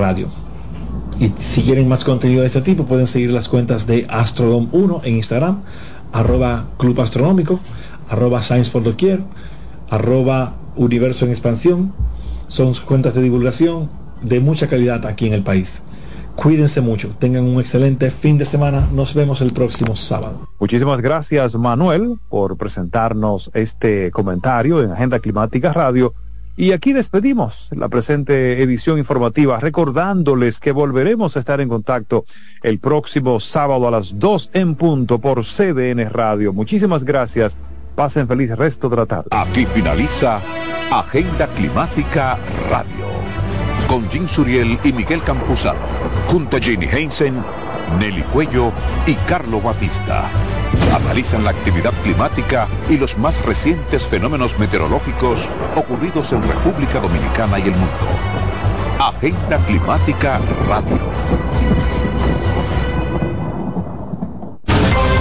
Radio. Y si quieren más contenido de este tipo, pueden seguir las cuentas de Astrodom1 en Instagram, arroba Club Astronómico, arroba Science por Doquier, arroba Universo en Expansión. Son cuentas de divulgación de mucha calidad aquí en el país. Cuídense mucho, tengan un excelente fin de semana. Nos vemos el próximo sábado. Muchísimas gracias Manuel por presentarnos este comentario en Agenda Climática Radio. Y aquí despedimos la presente edición informativa recordándoles que volveremos a estar en contacto el próximo sábado a las 2 en punto por CDN Radio. Muchísimas gracias. Pasen feliz resto de la tarde. Aquí finaliza Agenda Climática Radio con Jim Suriel y Miguel Campuzano, junto a Jenny Heinsen, Nelly Cuello y Carlo Batista. Analizan la actividad climática y los más recientes fenómenos meteorológicos ocurridos en República Dominicana y el mundo. Agenda Climática Radio.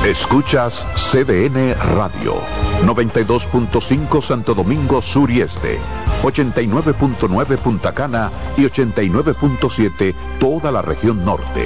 Escuchas CDN Radio, 92.5 Santo Domingo Sur y Este, 89.9 Punta Cana y 89.7 toda la región norte.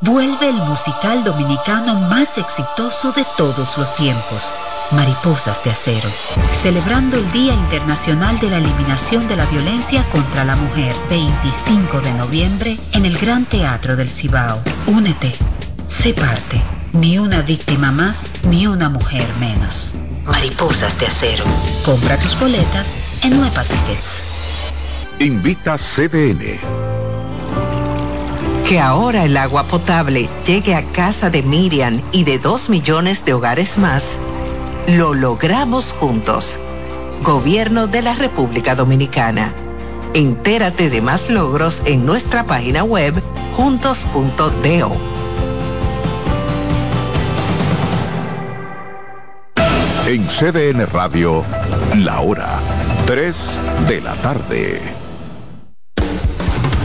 Vuelve el musical dominicano más exitoso de todos los tiempos, Mariposas de Acero, celebrando el Día Internacional de la Eliminación de la Violencia contra la Mujer, 25 de noviembre, en el Gran Teatro del Cibao. Únete, sé parte, ni una víctima más, ni una mujer menos. Mariposas de Acero. Compra tus boletas en Nueva Tickets. Invita CDN. Que ahora el agua potable llegue a casa de Miriam y de dos millones de hogares más, lo logramos juntos. Gobierno de la República Dominicana. Entérate de más logros en nuestra página web juntos.do. En CDN Radio, la hora 3 de la tarde.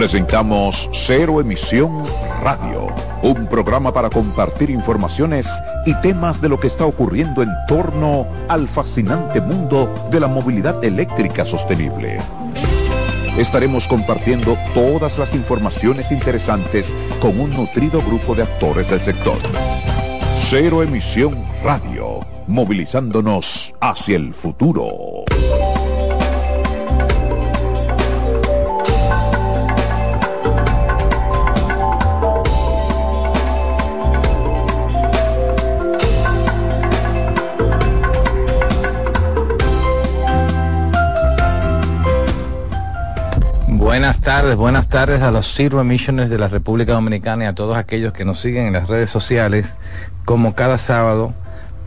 Presentamos Cero Emisión Radio, un programa para compartir informaciones y temas de lo que está ocurriendo en torno al fascinante mundo de la movilidad eléctrica sostenible. Estaremos compartiendo todas las informaciones interesantes con un nutrido grupo de actores del sector. Cero Emisión Radio, movilizándonos hacia el futuro. Buenas tardes. buenas tardes a los Zero Emissions de la República Dominicana y a todos aquellos que nos siguen en las redes sociales, como cada sábado,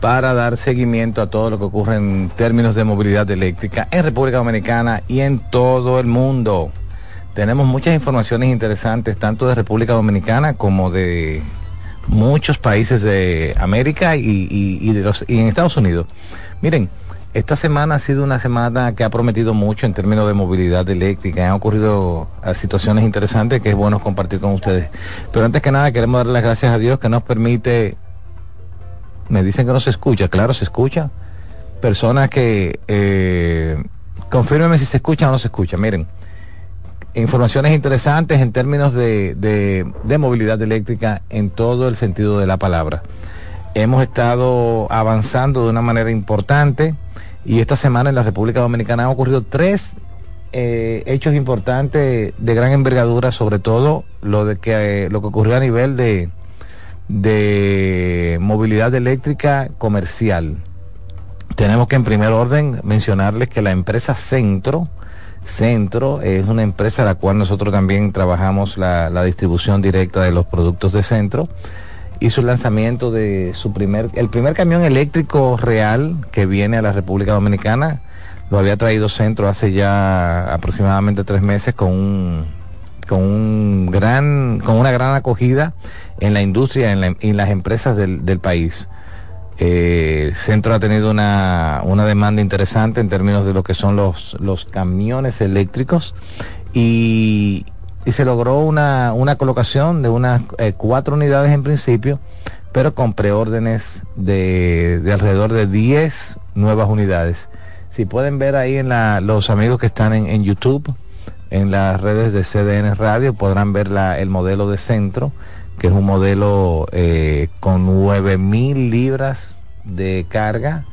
para dar seguimiento a todo lo que ocurre en términos de movilidad eléctrica en República Dominicana y en todo el mundo. Tenemos muchas informaciones interesantes, tanto de República Dominicana como de muchos países de América y, de los, y en Estados Unidos. Miren, esta semana ha sido una semana que ha prometido mucho en términos de movilidad eléctrica. Han ocurrido ah, situaciones interesantes que es bueno compartir con ustedes. Pero antes que nada queremos darle las gracias a Dios que nos permite... Me dicen que no se escucha, claro, se escucha. Personas que... Eh, confírmeme si se escucha o no se escucha. Miren, informaciones interesantes en términos de, de movilidad eléctrica en todo el sentido de la palabra. Hemos estado avanzando de una manera importante y esta semana en la República Dominicana han ocurrido tres eh, hechos importantes de gran envergadura, sobre todo lo de que eh, lo que ocurrió a nivel de, de movilidad eléctrica comercial. Tenemos que en primer orden mencionarles que la empresa Centro, Centro es una empresa a la cual nosotros también trabajamos la, la distribución directa de los productos de Centro hizo el lanzamiento de su primer, el primer camión eléctrico real que viene a la República Dominicana. Lo había traído Centro hace ya aproximadamente tres meses con un, con un gran, con una gran acogida en la industria y en, las empresas del, país. Eh, Centro ha tenido una, una demanda interesante en términos de lo que son los, los camiones eléctricos y, y se logró una, una colocación de unas eh, cuatro unidades en principio, pero con preórdenes de, de alrededor de 10 nuevas unidades. Si pueden ver ahí en la, los amigos que están en, en, YouTube, en las redes de CDN Radio, podrán ver la, el modelo de centro, que es un modelo eh, con 9000 libras de carga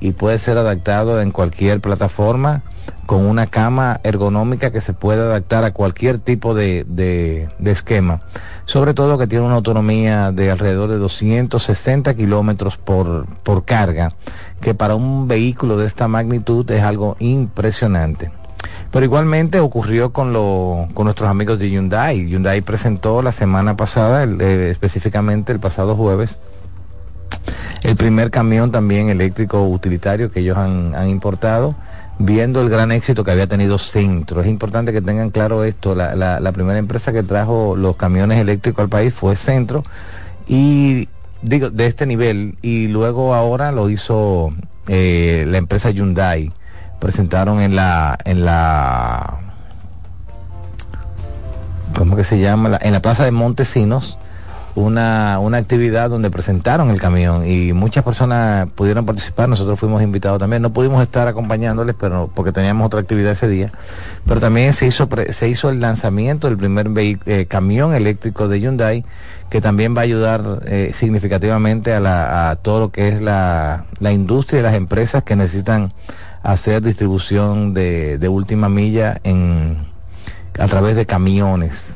y puede ser adaptado en cualquier plataforma con una cama ergonómica que se puede adaptar a cualquier tipo de, de, esquema. Sobre todo que tiene una autonomía de alrededor de 260 kilómetros por, por carga, que para un vehículo de esta magnitud es algo impresionante. Pero igualmente ocurrió con, lo, con nuestros amigos de Hyundai. Hyundai presentó la semana pasada, eh, específicamente el pasado jueves, el primer camión también eléctrico utilitario que ellos han, han importado viendo el gran éxito que había tenido Centro. Es importante que tengan claro esto, la, la, primera empresa que trajo los camiones eléctricos al país fue Centro y digo, de este nivel, y luego ahora lo hizo eh, la empresa Hyundai. Presentaron en la, en la, ¿cómo que se llama? en la plaza de Montesinos una, una actividad donde presentaron el camión y muchas personas pudieron participar, nosotros fuimos invitados también, no pudimos estar acompañándoles pero porque teníamos otra actividad ese día, pero también se hizo, se hizo el lanzamiento del primer eh, camión eléctrico de Hyundai que también va a ayudar eh, significativamente a, la, a todo lo que es la, la industria y las empresas que necesitan hacer distribución de, de última milla en, a través de camiones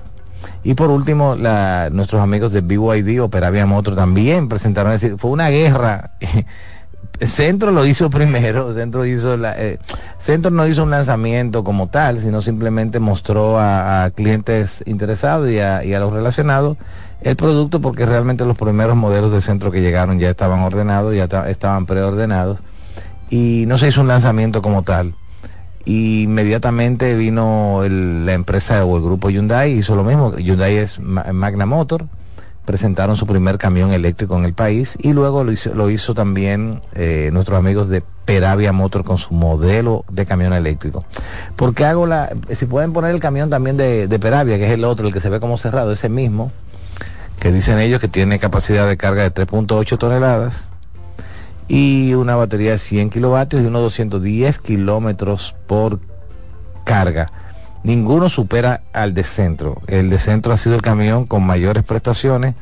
y por último, nuestros amigos de BYD, Operavia Motor, también presentaron, es decir, fue una guerra. Centro lo hizo primero, Centro hizo eh, Centro no hizo un lanzamiento como tal, sino simplemente mostró a, clientes interesados y a, y a, los relacionados el producto porque realmente los primeros modelos de Centro que llegaron ya estaban ordenados, ya estaban preordenados y no se hizo un lanzamiento como tal y inmediatamente vino la empresa o el grupo Hyundai hizo lo mismo Hyundai es Magna Motor presentaron su primer camión eléctrico en el país y luego lo hizo, lo hizo también eh, nuestros amigos de Peravia Motor con su modelo de camión eléctrico. porque hago la, si pueden poner el camión también de, de Peravia, que es el otro, el que se ve como cerrado, ese mismo, que dicen ellos que tiene capacidad de carga de 3.8 toneladas, y una batería de 100 kilovatios y unos 210 kilómetros por carga. Ninguno supera al de centro. El de centro ha sido el camión con mayores prestaciones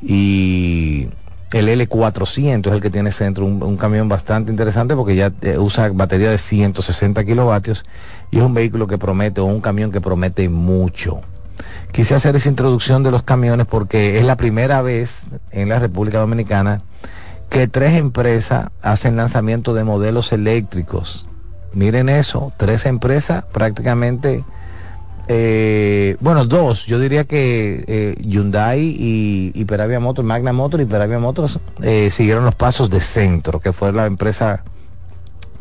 y el L400 es el que tiene centro, un, camión bastante interesante porque ya eh, usa batería de 160 kilovatios y es un vehículo que promete o un camión que promete mucho. Quise hacer esa introducción de los camiones porque es la primera vez en la República Dominicana que tres empresas hacen lanzamiento de modelos eléctricos. Miren eso, tres empresas prácticamente eh, bueno, dos. Yo diría que eh, Hyundai y, Peravia Motors, Magna Motors y Peravia Motors eh, siguieron los pasos de Centro, que fue la empresa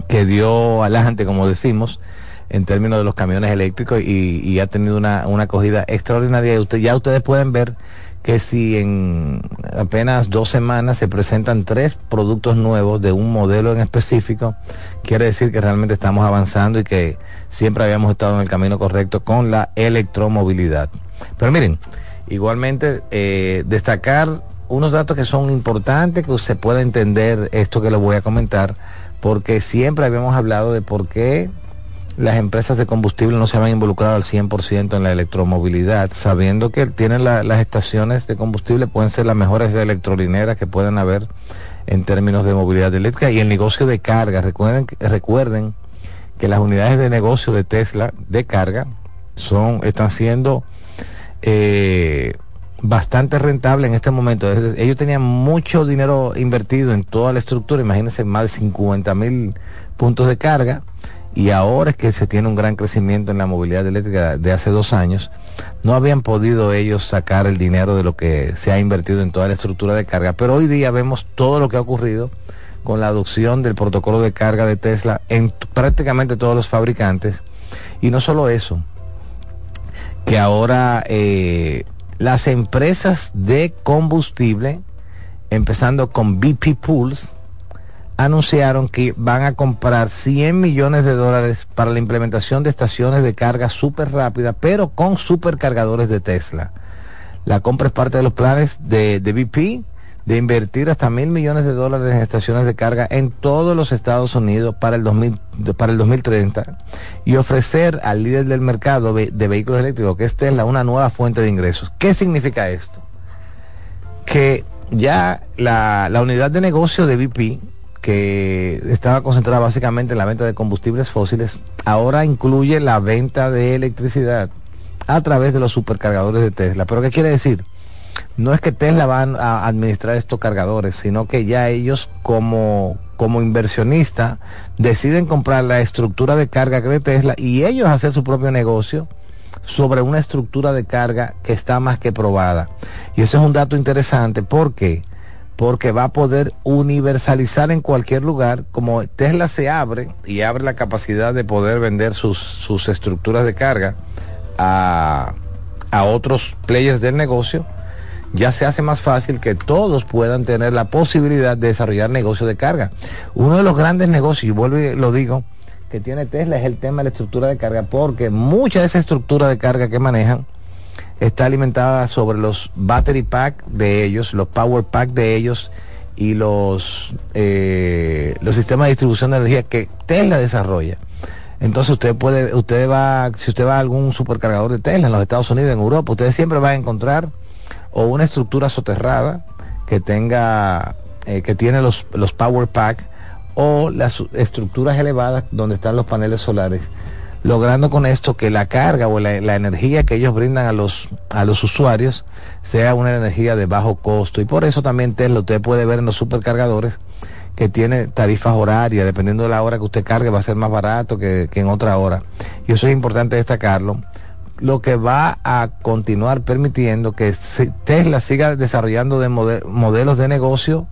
que dio adelante, como decimos, en términos de los camiones eléctricos y, y ha tenido una, una acogida extraordinaria. Y usted, ya ustedes pueden ver que si en apenas dos semanas se presentan tres productos nuevos de un modelo en específico, quiere decir que realmente estamos avanzando y que siempre habíamos estado en el camino correcto con la electromovilidad. Pero miren, igualmente eh, destacar unos datos que son importantes, que se pueda entender esto que les voy a comentar, porque siempre habíamos hablado de por qué las empresas de combustible no se van involucrado al 100% en la electromovilidad, sabiendo que tienen las estaciones de combustible, pueden ser las mejores electrolineras que puedan haber en términos de movilidad eléctrica y el negocio de carga. Recuerden, recuerden que las unidades de negocio de Tesla de carga son, están siendo eh, bastante rentables en este momento. Ellos tenían mucho dinero invertido en toda la estructura, imagínense más de 50 mil puntos de carga y ahora es que se tiene un gran crecimiento en la movilidad eléctrica de hace dos años, no habían podido ellos sacar el dinero de lo que se ha invertido en toda la estructura de carga, pero hoy día vemos todo lo que ha ocurrido con la adopción del protocolo de carga de Tesla en prácticamente todos los fabricantes. Y no solo eso, que ahora eh, las empresas de combustible, empezando con BP Pools, anunciaron que van a comprar 100 millones de dólares para la implementación de estaciones de carga súper rápida, pero con supercargadores de Tesla. La compra es parte de los planes de, de BP de invertir hasta mil millones de dólares en estaciones de carga en todos los Estados Unidos para el, 2000, para el 2030 y ofrecer al líder del mercado de, vehículos eléctricos, que es Tesla, una nueva fuente de ingresos. ¿Qué significa esto? Que ya la, la unidad de negocio de BP que estaba concentrada básicamente en la venta de combustibles fósiles, ahora incluye la venta de electricidad a través de los supercargadores de Tesla. ¿Pero qué quiere decir? No es que Tesla van a administrar estos cargadores, sino que ya ellos como, como inversionista deciden comprar la estructura de carga de Tesla y ellos hacer su propio negocio sobre una estructura de carga que está más que probada. Y eso es un dato interesante porque porque va a poder universalizar en cualquier lugar, como Tesla se abre y abre la capacidad de poder vender sus, sus estructuras de carga a, a otros players del negocio, ya se hace más fácil que todos puedan tener la posibilidad de desarrollar negocios de carga. Uno de los grandes negocios, y vuelvo y lo digo, que tiene Tesla es el tema de la estructura de carga, porque mucha de esa estructura de carga que manejan está alimentada sobre los battery pack de ellos, los power pack de ellos y los, eh, los sistemas de distribución de energía que Tesla desarrolla. Entonces usted puede, usted va, si usted va a algún supercargador de Tesla en los Estados Unidos, en Europa, usted siempre va a encontrar o una estructura soterrada que tenga, eh, que tiene los, los power pack o las estructuras elevadas donde están los paneles solares logrando con esto que la carga o la, energía que ellos brindan a los, a los usuarios sea una energía de bajo costo. Y por eso también Tesla usted puede ver en los supercargadores que tiene tarifas horarias, dependiendo de la hora que usted cargue va a ser más barato que, en otra hora. Y eso es importante destacarlo lo que va a continuar permitiendo que Tesla siga desarrollando de modelos de negocio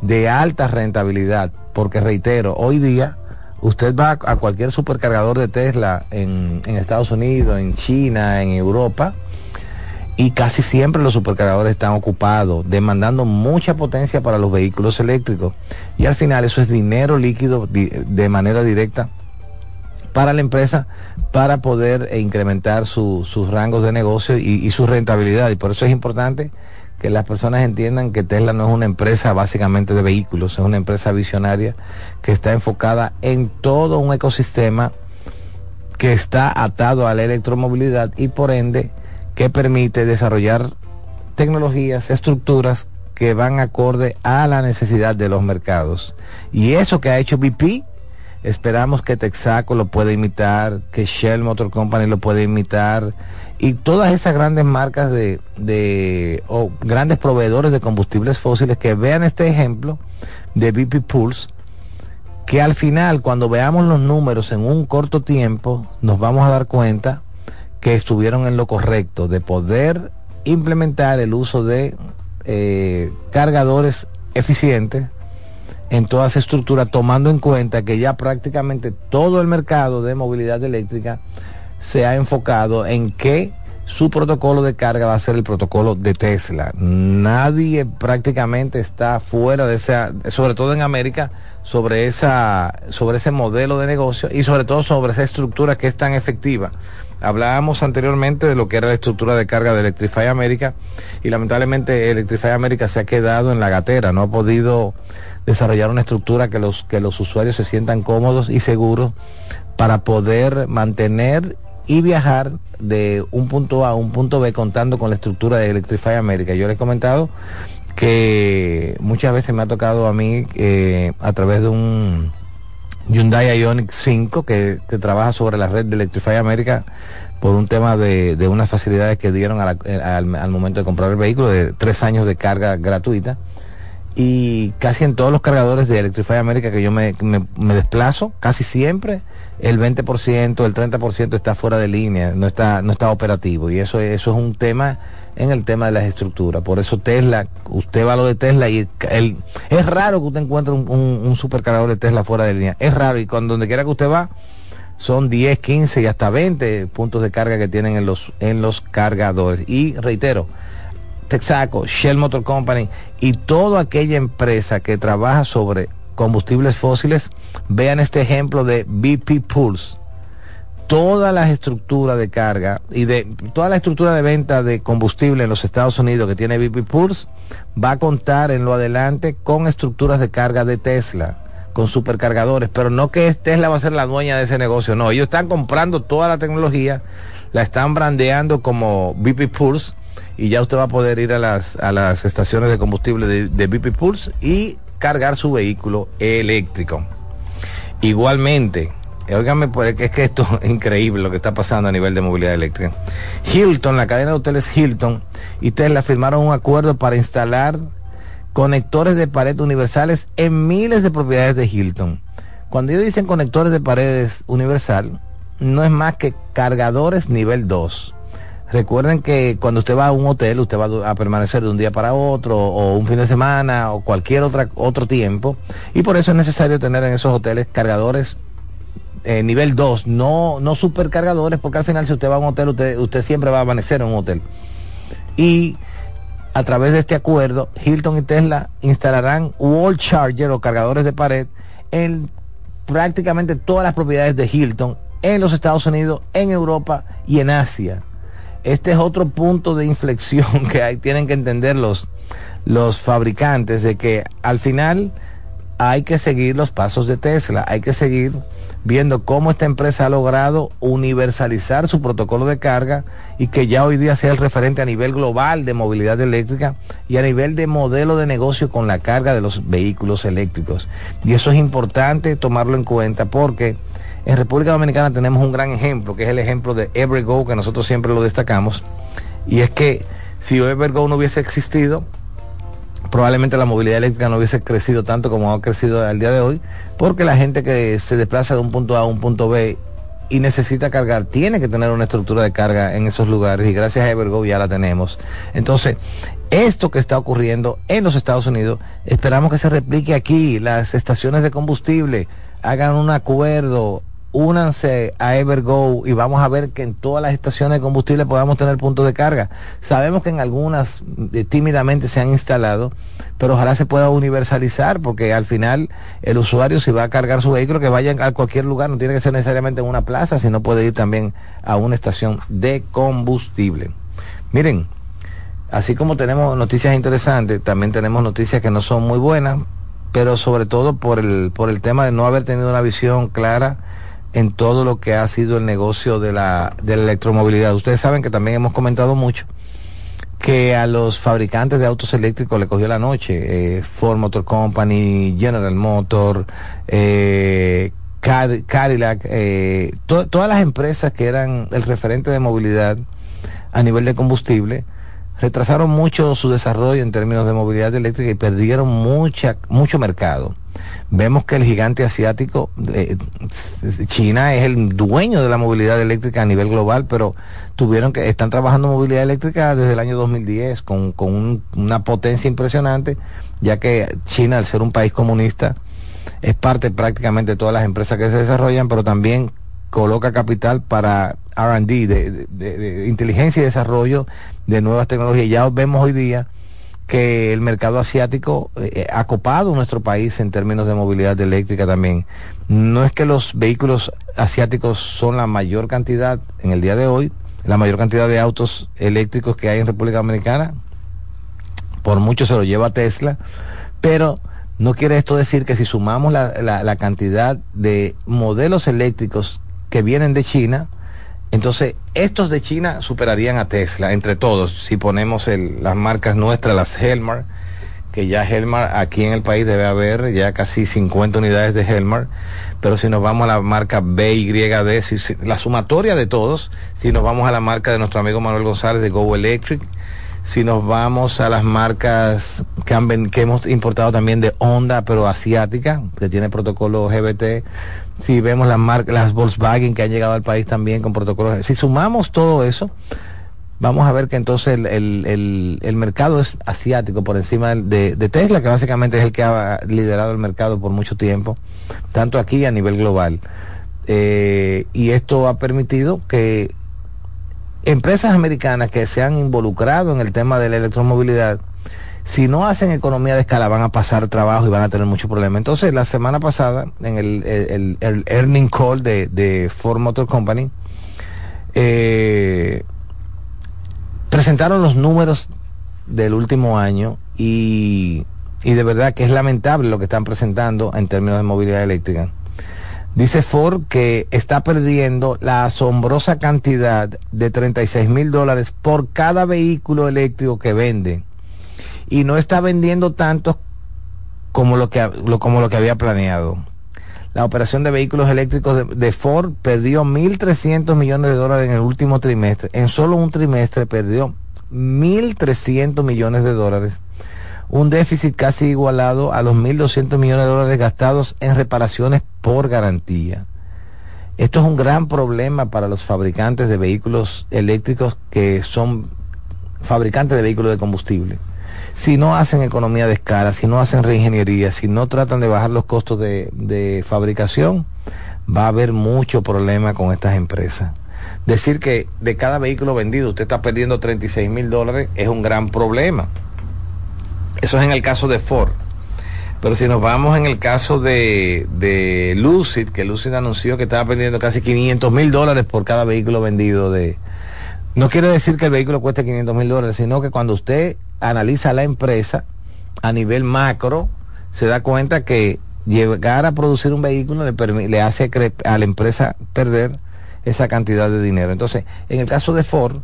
de alta rentabilidad, porque reitero, hoy día Usted va a cualquier supercargador de Tesla en, Estados Unidos, en China, en Europa, y casi siempre los supercargadores están ocupados, demandando mucha potencia para los vehículos eléctricos. Y al final eso es dinero líquido de manera directa para la empresa para poder incrementar sus rangos de negocio y, y, su rentabilidad. Y por eso es importante que las personas entiendan que Tesla no es una empresa básicamente de vehículos, es una empresa visionaria que está enfocada en todo un ecosistema que está atado a la electromovilidad y por ende que permite desarrollar tecnologías, estructuras que van acorde a la necesidad de los mercados. Y eso que ha hecho BP, esperamos que Texaco lo pueda imitar, que Shell Motor Company lo pueda imitar, y todas esas grandes marcas de, de o grandes proveedores de combustibles fósiles que vean este ejemplo de BP Pulse, que al final cuando veamos los números en un corto tiempo nos vamos a dar cuenta que estuvieron en lo correcto de poder implementar el uso de eh, cargadores eficientes en toda esa estructura, tomando en cuenta que ya prácticamente todo el mercado de movilidad eléctrica se ha enfocado en que su protocolo de carga va a ser el protocolo de Tesla. Nadie prácticamente está fuera de esa, sobre todo en América, sobre esa, sobre ese modelo de negocio y sobre todo sobre esa estructura que es tan efectiva. Hablábamos anteriormente de lo que era la estructura de carga de Electrify América y lamentablemente Electrify América se ha quedado en la gatera, no ha podido desarrollar una estructura que los, que los usuarios se sientan cómodos y seguros para poder mantener y viajar de un punto A a un punto B contando con la estructura de Electrify América. Yo les he comentado que muchas veces me ha tocado a mí eh, a través de un Hyundai Ioniq 5 que, trabaja sobre la red de Electrify América por un tema de, unas facilidades que dieron eh, al, momento de comprar el vehículo de tres años de carga gratuita y casi en todos los cargadores de Electrify América que yo me, desplazo, casi siempre el 20%, el 30% está fuera de línea, no está, no está operativo. Y eso, eso es un tema en el tema de las estructuras. Por eso Tesla, usted va a lo de Tesla y es raro que usted encuentre un, un, supercargador de Tesla fuera de línea. Es raro y cuando donde quiera que usted va, son 10, 15 y hasta 20 puntos de carga que tienen en los, en los cargadores. Y reitero, Texaco, Shell Motor Company y toda aquella empresa que trabaja sobre combustibles fósiles, vean este ejemplo de BP Pulse. Toda la estructura de carga y de toda la estructura de venta de combustible en los Estados Unidos que tiene BP Pulse va a contar en lo adelante con estructuras de carga de Tesla, con supercargadores, pero no que Tesla va a ser la dueña de ese negocio, no, ellos están comprando toda la tecnología, la están brandeando como BP Pulse y ya usted va a poder ir a las, a las estaciones de combustible de, de BP Pulse y cargar su vehículo eléctrico. Igualmente, Óigame, pues, es que esto es increíble lo que está pasando a nivel de movilidad eléctrica. Hilton, la cadena de hoteles Hilton y Tesla firmaron un acuerdo para instalar conectores de pared universales en miles de propiedades de Hilton. Cuando ellos dicen conectores de paredes universal, no es más que cargadores nivel 2. Recuerden que cuando usted va a un hotel, usted va a permanecer de un día para otro, o un fin de semana, o cualquier otra, otro tiempo, y por eso es necesario tener en esos hoteles cargadores eh, nivel 2, no, no supercargadores, porque al final si usted va a un hotel, usted, usted siempre va a amanecer en un hotel. Y a través de este acuerdo, Hilton y Tesla instalarán wall charger o cargadores de pared en prácticamente todas las propiedades de Hilton en los Estados Unidos, en Europa y en Asia este es otro punto de inflexión que hay, tienen que entender los, los fabricantes de que al final hay que seguir los pasos de Tesla, hay que seguir viendo cómo esta empresa ha logrado universalizar su protocolo de carga y que ya hoy día sea el referente a nivel global de movilidad eléctrica y a nivel de modelo de negocio con la carga de los vehículos eléctricos. Y eso es importante tomarlo en cuenta porque en República Dominicana tenemos un gran ejemplo, que es el ejemplo de Evergo, que nosotros siempre lo destacamos. Y es que si Evergo no hubiese existido, probablemente la movilidad eléctrica no hubiese crecido tanto como ha crecido al día de hoy, porque la gente que se desplaza de un punto A a un punto B y necesita cargar, tiene que tener una estructura de carga en esos lugares y gracias a Evergo ya la tenemos. Entonces, esto que está ocurriendo en los Estados Unidos, esperamos que se replique aquí, las estaciones de combustible hagan un acuerdo, únanse a Evergo y vamos a ver que en todas las estaciones de combustible podamos tener puntos de carga. Sabemos que en algunas eh, tímidamente se han instalado, pero ojalá se pueda universalizar porque al final el usuario si va a cargar su vehículo que vaya a cualquier lugar, no tiene que ser necesariamente en una plaza, sino puede ir también a una estación de combustible. Miren, así como tenemos noticias interesantes, también tenemos noticias que no son muy buenas, pero sobre todo por el, por el tema de no haber tenido una visión clara en todo lo que ha sido el negocio de la, de la electromovilidad. Ustedes saben que también hemos comentado mucho que a los fabricantes de autos eléctricos le cogió la noche. Eh, Ford Motor Company, General Motor, eh, Cadillac, eh, todas las empresas que eran el referente de movilidad a nivel de combustible, retrasaron mucho su desarrollo en términos de movilidad eléctrica y perdieron mucha, mucho mercado. Vemos que el gigante asiático, eh, China es el dueño de la movilidad eléctrica a nivel global, pero tuvieron que, están trabajando movilidad eléctrica desde el año 2010 con, con una potencia impresionante, ya que China, al ser un país comunista, es parte prácticamente de todas las empresas que se desarrollan, pero también coloca capital para RD, de, de, inteligencia y desarrollo de nuevas tecnologías. Ya vemos hoy día que el mercado asiático eh, ha copado nuestro país en términos de movilidad eléctrica también. No es que los vehículos asiáticos son la mayor cantidad en el día de hoy, la mayor cantidad de autos eléctricos que hay en República Dominicana, por mucho se lo lleva Tesla, pero no quiere esto decir que si sumamos la, la cantidad de modelos eléctricos que vienen de China, entonces estos de China superarían a Tesla entre todos. Si ponemos las marcas nuestras, las Helmar, que ya Helmar aquí en el país debe haber ya casi 50 unidades de Helmar, pero si nos vamos a la marca BYD, si, la sumatoria de todos, si nos vamos a la marca de nuestro amigo Manuel González de Go Electric, si nos vamos a las marcas que, que hemos importado también de Honda, pero asiática, que tiene protocolo GBT, si vemos las marcas, las Volkswagen que han llegado al país también con protocolos, si sumamos todo eso, vamos a ver que entonces el, mercado es asiático por encima de, Tesla, que básicamente es el que ha liderado el mercado por mucho tiempo, tanto aquí a nivel global. Eh, y esto ha permitido que empresas americanas que se han involucrado en el tema de la electromovilidad si no hacen economía de escala van a pasar trabajo y van a tener muchos problemas. Entonces, la semana pasada, en el, el, earning call de, de, Ford Motor Company, eh, presentaron los números del último año y, y de verdad que es lamentable lo que están presentando en términos de movilidad eléctrica. Dice Ford que está perdiendo la asombrosa cantidad de 36 mil dólares por cada vehículo eléctrico que vende y no está vendiendo tanto como lo que, como lo que había planeado. La operación de vehículos eléctricos de, Ford perdió 1.300 millones de dólares en el último trimestre. En solo un trimestre perdió 1.300 millones de dólares. Un déficit casi igualado a los 1.200 millones de dólares gastados en reparaciones por garantía. Esto es un gran problema para los fabricantes de vehículos eléctricos que son fabricantes de vehículos de combustible si no hacen economía de escala, si no hacen reingeniería, si no tratan de bajar los costos de, fabricación, va a haber mucho problema con estas empresas. Decir que de cada vehículo vendido usted está perdiendo 36 mil dólares es un gran problema. Eso es en el caso de Ford. Pero si nos vamos en el caso de, Lucid, que Lucid anunció que estaba perdiendo casi 500 mil dólares por cada vehículo vendido de... No quiere decir que el vehículo cueste 500 mil dólares, sino que cuando usted analiza la empresa a nivel macro, se da cuenta que llegar a producir un vehículo le, le hace a la empresa perder esa cantidad de dinero. Entonces, en el caso de Ford,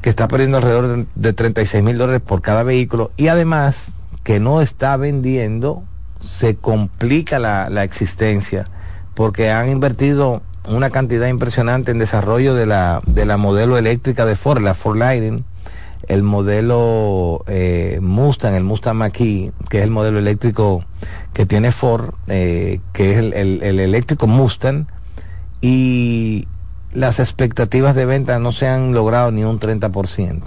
que está perdiendo alrededor de, 36 mil dólares por cada vehículo y además que no está vendiendo, se complica la, la existencia porque han invertido una cantidad impresionante en desarrollo de la, de la modelo eléctrica de Ford, la Ford Lightning, el modelo eh, Mustang, el Mustang mach que es el modelo eléctrico que tiene Ford, eh, que es el, el, eléctrico Mustang, y las expectativas de venta no se han logrado ni un 30%.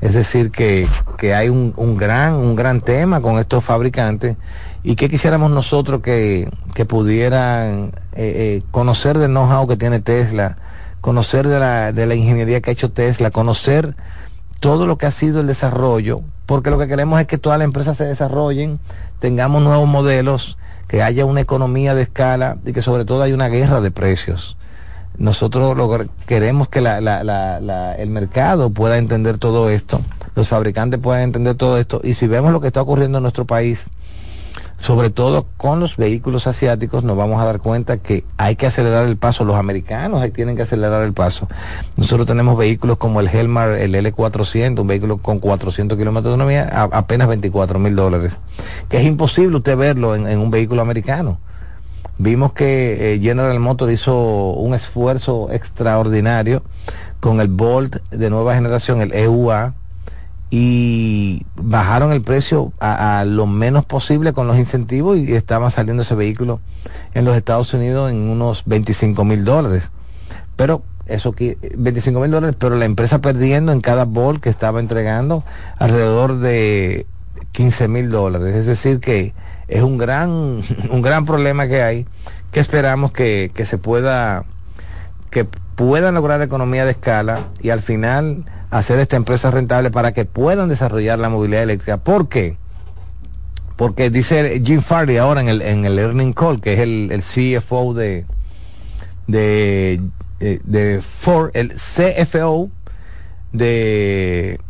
Es decir, que, que hay un, un, gran, un gran tema con estos fabricantes y que quisiéramos nosotros que, que pudieran eh, conocer del know-how que tiene Tesla, conocer de la, de la ingeniería que ha hecho Tesla, conocer todo lo que ha sido el desarrollo, porque lo que queremos es que todas las empresas se desarrollen, tengamos nuevos modelos, que haya una economía de escala y que sobre todo haya una guerra de precios. Nosotros queremos que el mercado pueda entender todo esto, los fabricantes puedan entender todo esto y si vemos lo que está ocurriendo en nuestro país, sobre todo con los vehículos asiáticos, nos vamos a dar cuenta que hay que acelerar el paso. Los americanos ahí tienen que acelerar el paso. Nosotros tenemos vehículos como el Helmar, el L400, un vehículo con 400 kilómetros de autonomía, a, apenas 24 mil dólares. Que es imposible usted verlo en, un vehículo americano. Vimos que eh, General Motors hizo un esfuerzo extraordinario con el Bolt de nueva generación, el EUA, y bajaron el precio a, lo menos posible con los incentivos y estaba saliendo ese vehículo en los Estados Unidos en unos 25 mil dólares. Pero eso que 25 mil dólares, pero la empresa perdiendo en cada bol que estaba entregando alrededor de 15 mil dólares. Es decir que es un gran, un gran problema que hay, que esperamos que, que se pueda, que puedan lograr economía de escala y al final hacer esta empresa rentable para que puedan desarrollar la movilidad eléctrica. ¿Por qué? Porque dice Jim Farley ahora en el, en el Earning Call, que es el, el CFO de, de, eh, de Ford, el CFO de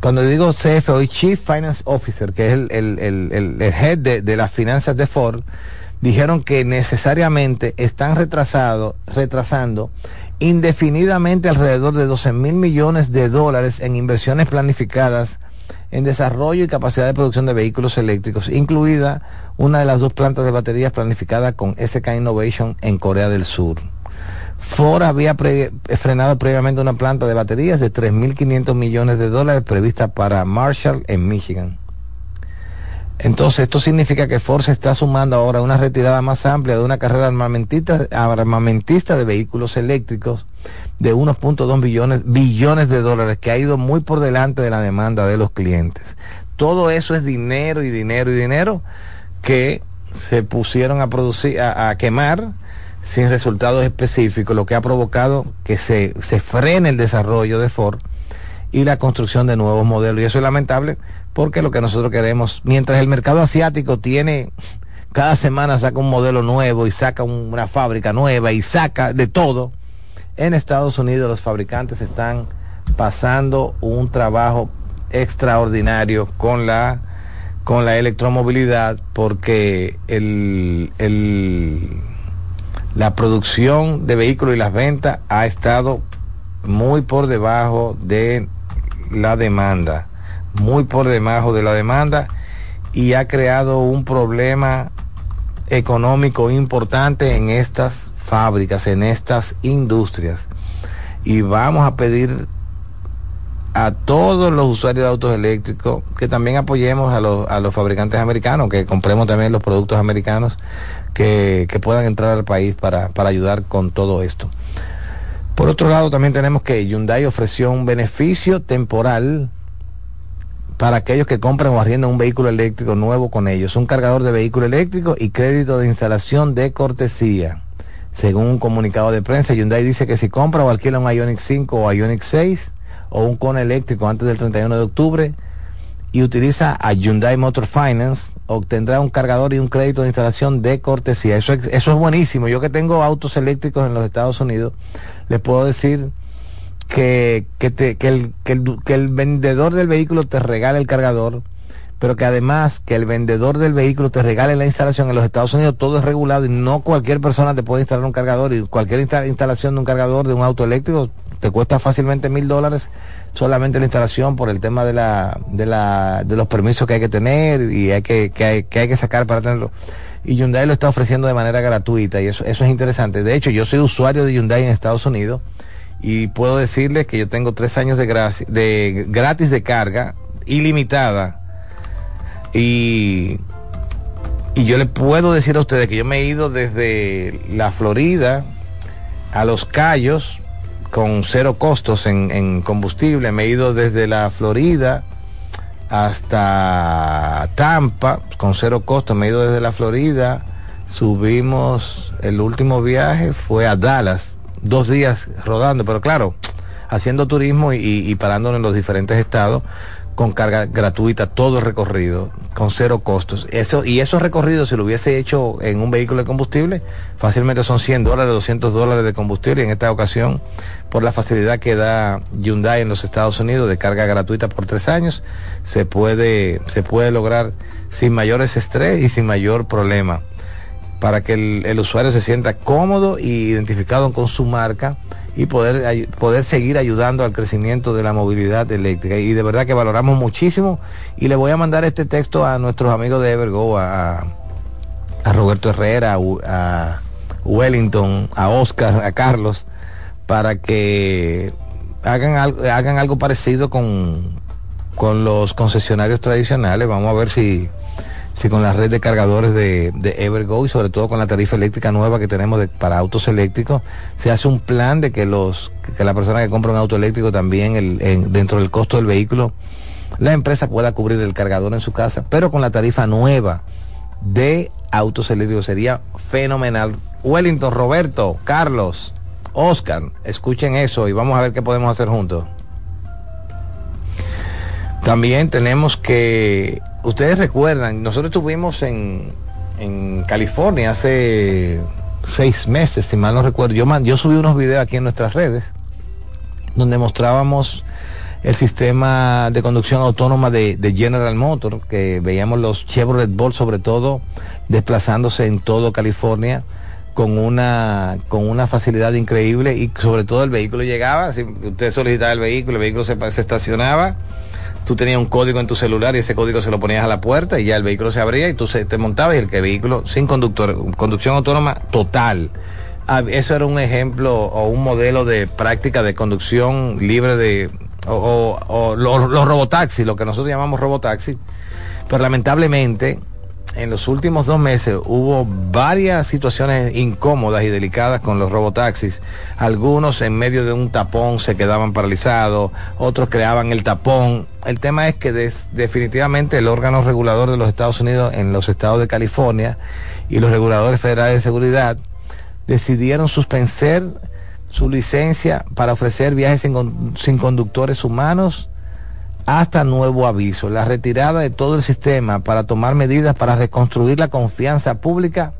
cuando digo CFO, Chief Finance Officer, que es el, el, el, el head de, de, las finanzas de Ford, dijeron que necesariamente están retrasado, retrasando indefinidamente alrededor de 12 mil millones de dólares en inversiones planificadas en desarrollo y capacidad de producción de vehículos eléctricos, incluida una de las dos plantas de baterías planificadas con SK Innovation en Corea del Sur. Ford había frenado previamente una planta de baterías de 3.500 millones de dólares prevista para Marshall en Michigan. Entonces, esto significa que Ford se está sumando ahora a una retirada más amplia de una carrera armamentista, armamentista de vehículos eléctricos de 1.2 billones, billones de dólares, que ha ido muy por delante de la demanda de los clientes. Todo eso es dinero y dinero y dinero que se pusieron a producir, a, quemar sin resultados específicos, lo que ha provocado que se, se frene el desarrollo de Ford y la construcción de nuevos modelos. Y eso es lamentable porque lo que nosotros queremos, mientras el mercado asiático tiene, cada semana saca un modelo nuevo y saca una fábrica nueva y saca de todo, en Estados Unidos los fabricantes están pasando un trabajo extraordinario con la con la electromovilidad porque el, el, la producción de vehículos y las ventas ha estado muy por debajo de la demanda muy por debajo de la demanda y ha creado un problema económico importante en estas fábricas, en estas industrias. Y vamos a pedir a todos los usuarios de autos eléctricos que también apoyemos a los, a los fabricantes americanos, que compremos también los productos americanos que, que puedan entrar al país para, para ayudar con todo esto. Por otro lado, también tenemos que Hyundai ofreció un beneficio temporal para aquellos que compran o arriendan un vehículo eléctrico nuevo con ellos, un cargador de vehículo eléctrico y crédito de instalación de cortesía. Según un comunicado de prensa, Hyundai dice que si compra o alquila un Ioniq 5 o Ioniq 6 o un Kona eléctrico antes del 31 de octubre y utiliza a Hyundai Motor Finance, obtendrá un cargador y un crédito de instalación de cortesía. Eso, eso es buenísimo. Yo que tengo autos eléctricos en los Estados Unidos, les puedo decir que, que, te, que, el, que, el, que el vendedor del vehículo te regale el cargador, pero que además que el vendedor del vehículo te regale la instalación en los Estados Unidos, todo es regulado y no cualquier persona te puede instalar un cargador y cualquier instalación de un cargador de un auto eléctrico te cuesta fácilmente mil dólares solamente la instalación por el tema de la, de la, de los permisos que hay que tener y hay que, que hay, que hay que sacar para tenerlo. Y Hyundai lo está ofreciendo de manera gratuita y eso, eso es interesante. De hecho, yo soy usuario de Hyundai en Estados Unidos y puedo decirles que yo tengo tres años de, de gratis de carga ilimitada y, y yo le puedo decir a ustedes que yo me he ido desde la Florida a Los Cayos con cero costos en, en combustible, me he ido desde la Florida hasta Tampa con cero costos, me he ido desde la Florida, subimos, el último viaje fue a Dallas dos días rodando, pero claro, haciendo turismo y, y parándonos en los diferentes estados con carga gratuita todo el recorrido, con cero costos. Eso, y esos recorridos, si lo hubiese hecho en un vehículo de combustible, fácilmente son 100 dólares, 200 dólares de combustible. Y en esta ocasión, por la facilidad que da Hyundai en los Estados Unidos de carga gratuita por tres años, se puede, se puede lograr sin mayores estrés y sin mayor problema para que el, usuario se sienta cómodo y identificado con su marca y poder, poder seguir ayudando al crecimiento de la movilidad eléctrica. Y de verdad que valoramos muchísimo y le voy a mandar este texto a nuestros amigos de Evergo, a, a Roberto Herrera, a, Wellington, a Oscar, a Carlos, para que hagan algo, hagan algo parecido con, con los concesionarios tradicionales. Vamos a ver si, si con la red de cargadores de, de Evergo y sobre todo con la tarifa eléctrica nueva que tenemos para autos eléctricos, se hace un plan de que los que la persona que compra un auto eléctrico también el, dentro del costo del vehículo, la empresa pueda cubrir el cargador en su casa, pero con la tarifa nueva de autos eléctricos sería fenomenal. Wellington, Roberto, Carlos, Oscar, escuchen eso y vamos a ver qué podemos hacer juntos. También tenemos que, ustedes recuerdan, nosotros estuvimos en, en California hace seis meses, si mal no recuerdo. Yo, subí unos videos aquí en nuestras redes donde mostrábamos el sistema de conducción autónoma de, de, General Motors, que veíamos los Chevrolet Bolt sobre todo desplazándose en todo California con una con una facilidad increíble y sobre todo el vehículo llegaba, si usted solicitaba el vehículo, el vehículo se, se estacionaba tú tenías un código en tu celular y ese código se lo ponías a la puerta y ya el vehículo se abría y tú se, te montabas y el que vehículo sin conductor, conducción autónoma total. Ah, eso era un ejemplo o un modelo de práctica de conducción libre de o, o, los, los robotaxis, lo que nosotros llamamos robotaxi. Pero lamentablemente en los últimos dos meses hubo varias situaciones incómodas y delicadas con los robotaxis. Algunos en medio de un tapón se quedaban paralizados, otros creaban el tapón. El tema es que definitivamente el órgano regulador de los Estados Unidos en los estados de California y los reguladores federales de seguridad decidieron suspender su licencia para ofrecer viajes sin, sin conductores humanos hasta nuevo aviso. La retirada de todo el sistema para tomar medidas para reconstruir la confianza pública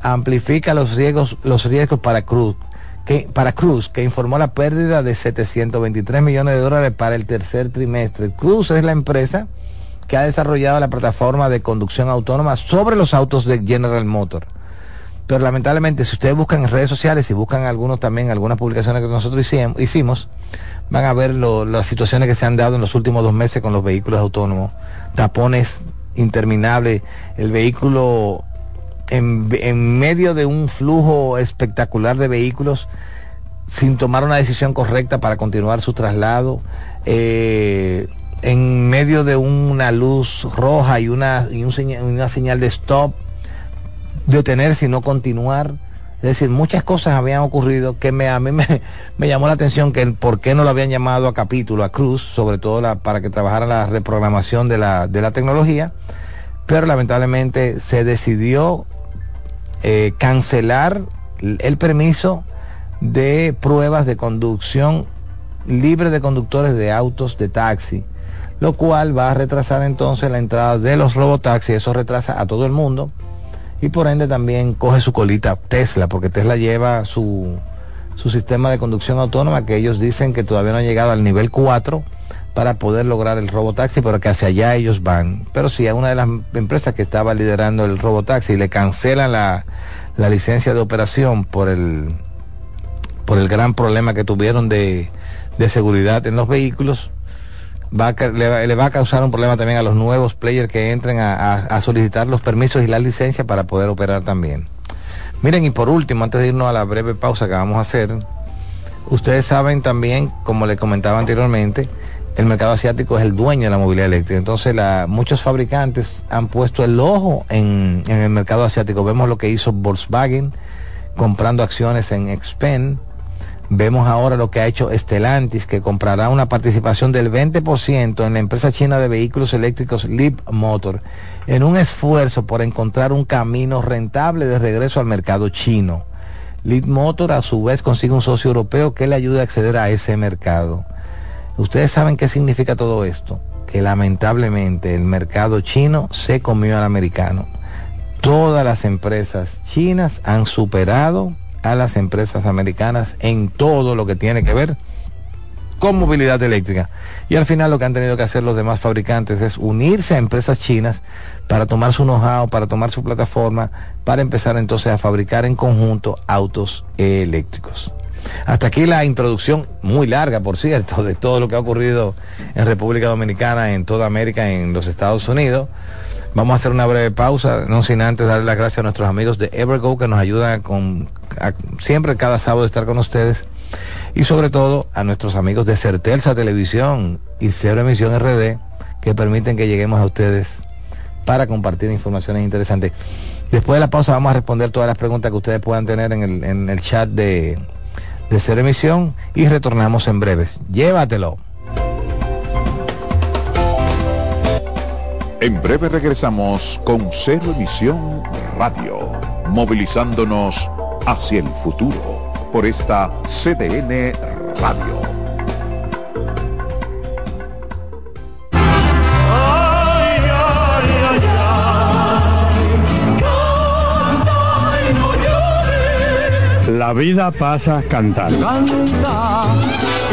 amplifica los riesgos, los riesgos para Cruz, que, para Cruz, que informó la pérdida de 723 millones de dólares para el tercer trimestre. Cruz es la empresa que ha desarrollado la plataforma de conducción autónoma sobre los autos de General Motors. Pero lamentablemente, si ustedes buscan en redes sociales y buscan algunos también, algunas publicaciones que nosotros hicimos, van a ver las situaciones que se han dado en los últimos dos meses con los vehículos autónomos. Tapones interminables, el vehículo en, medio de un flujo espectacular de vehículos sin tomar una decisión correcta para continuar su traslado, eh, en medio de una luz roja y una, y una señal de stop, detenerse y no continuar es decir, muchas cosas habían ocurrido que me, a mí me, llamó la atención que por qué no lo habían llamado a capítulo, a Cruz, sobre todo para que trabajara la reprogramación de la, de la tecnología, pero lamentablemente se decidió eh, cancelar el permiso de pruebas de conducción libre de conductores de autos de taxi, lo cual va a retrasar entonces la entrada de los robotaxis, eso retrasa a todo el mundo y por ende también coge su colita Tesla, porque Tesla lleva su, su sistema de conducción autónoma que ellos dicen que todavía no ha llegado al nivel 4 para poder lograr el robotaxi, pero que hacia allá ellos van. Pero si a una de las empresas que estaba liderando el robotaxi le cancelan la, la licencia de operación por el, por el gran problema que tuvieron de, de seguridad en los vehículos, va le, va a causar un problema también a los nuevos players que entren a, solicitar los permisos y la licencia para poder operar también. Miren, y por último, antes de irnos a la breve pausa que vamos a hacer, ustedes saben también, como les comentaba anteriormente, el mercado asiático es el dueño de la movilidad eléctrica. Entonces, la, muchos fabricantes han puesto el ojo en, en, el mercado asiático. Vemos lo que hizo Volkswagen comprando acciones en Expen, Vemos ahora lo que ha hecho Estelantis, que comprará una participación del 20% en la empresa china de vehículos eléctricos Leap Motor, en un esfuerzo por encontrar un camino rentable de regreso al mercado chino. Leap Motor a su vez consigue un socio europeo que le ayude a acceder a ese mercado. Ustedes saben qué significa todo esto, que lamentablemente el mercado chino se comió al americano. Todas las empresas chinas han superado a las empresas americanas en todo lo que tiene que ver con movilidad eléctrica. Y al final lo que han tenido que hacer los demás fabricantes es unirse a empresas chinas para tomar su know-how, para tomar su plataforma, para empezar entonces a fabricar en conjunto autos eléctricos. Hasta aquí la introducción, muy larga por cierto, de todo lo que ha ocurrido en República Dominicana, en toda América, en los Estados Unidos. Vamos a hacer una breve pausa, no sin antes darle las gracias a nuestros amigos de Evergo que nos ayudan con siempre cada sábado estar con ustedes y sobre todo a nuestros amigos de Certelsa Televisión y Cero Emisión RD que permiten que lleguemos a ustedes para compartir informaciones interesantes. Después de la pausa vamos a responder todas las preguntas que ustedes puedan tener en el, en el chat de, de Ser Emisión y retornamos en breves. Llévatelo. En breve regresamos con Cero Emisión Radio, movilizándonos hacia el futuro por esta CDN Radio. La vida pasa cantando. Canta,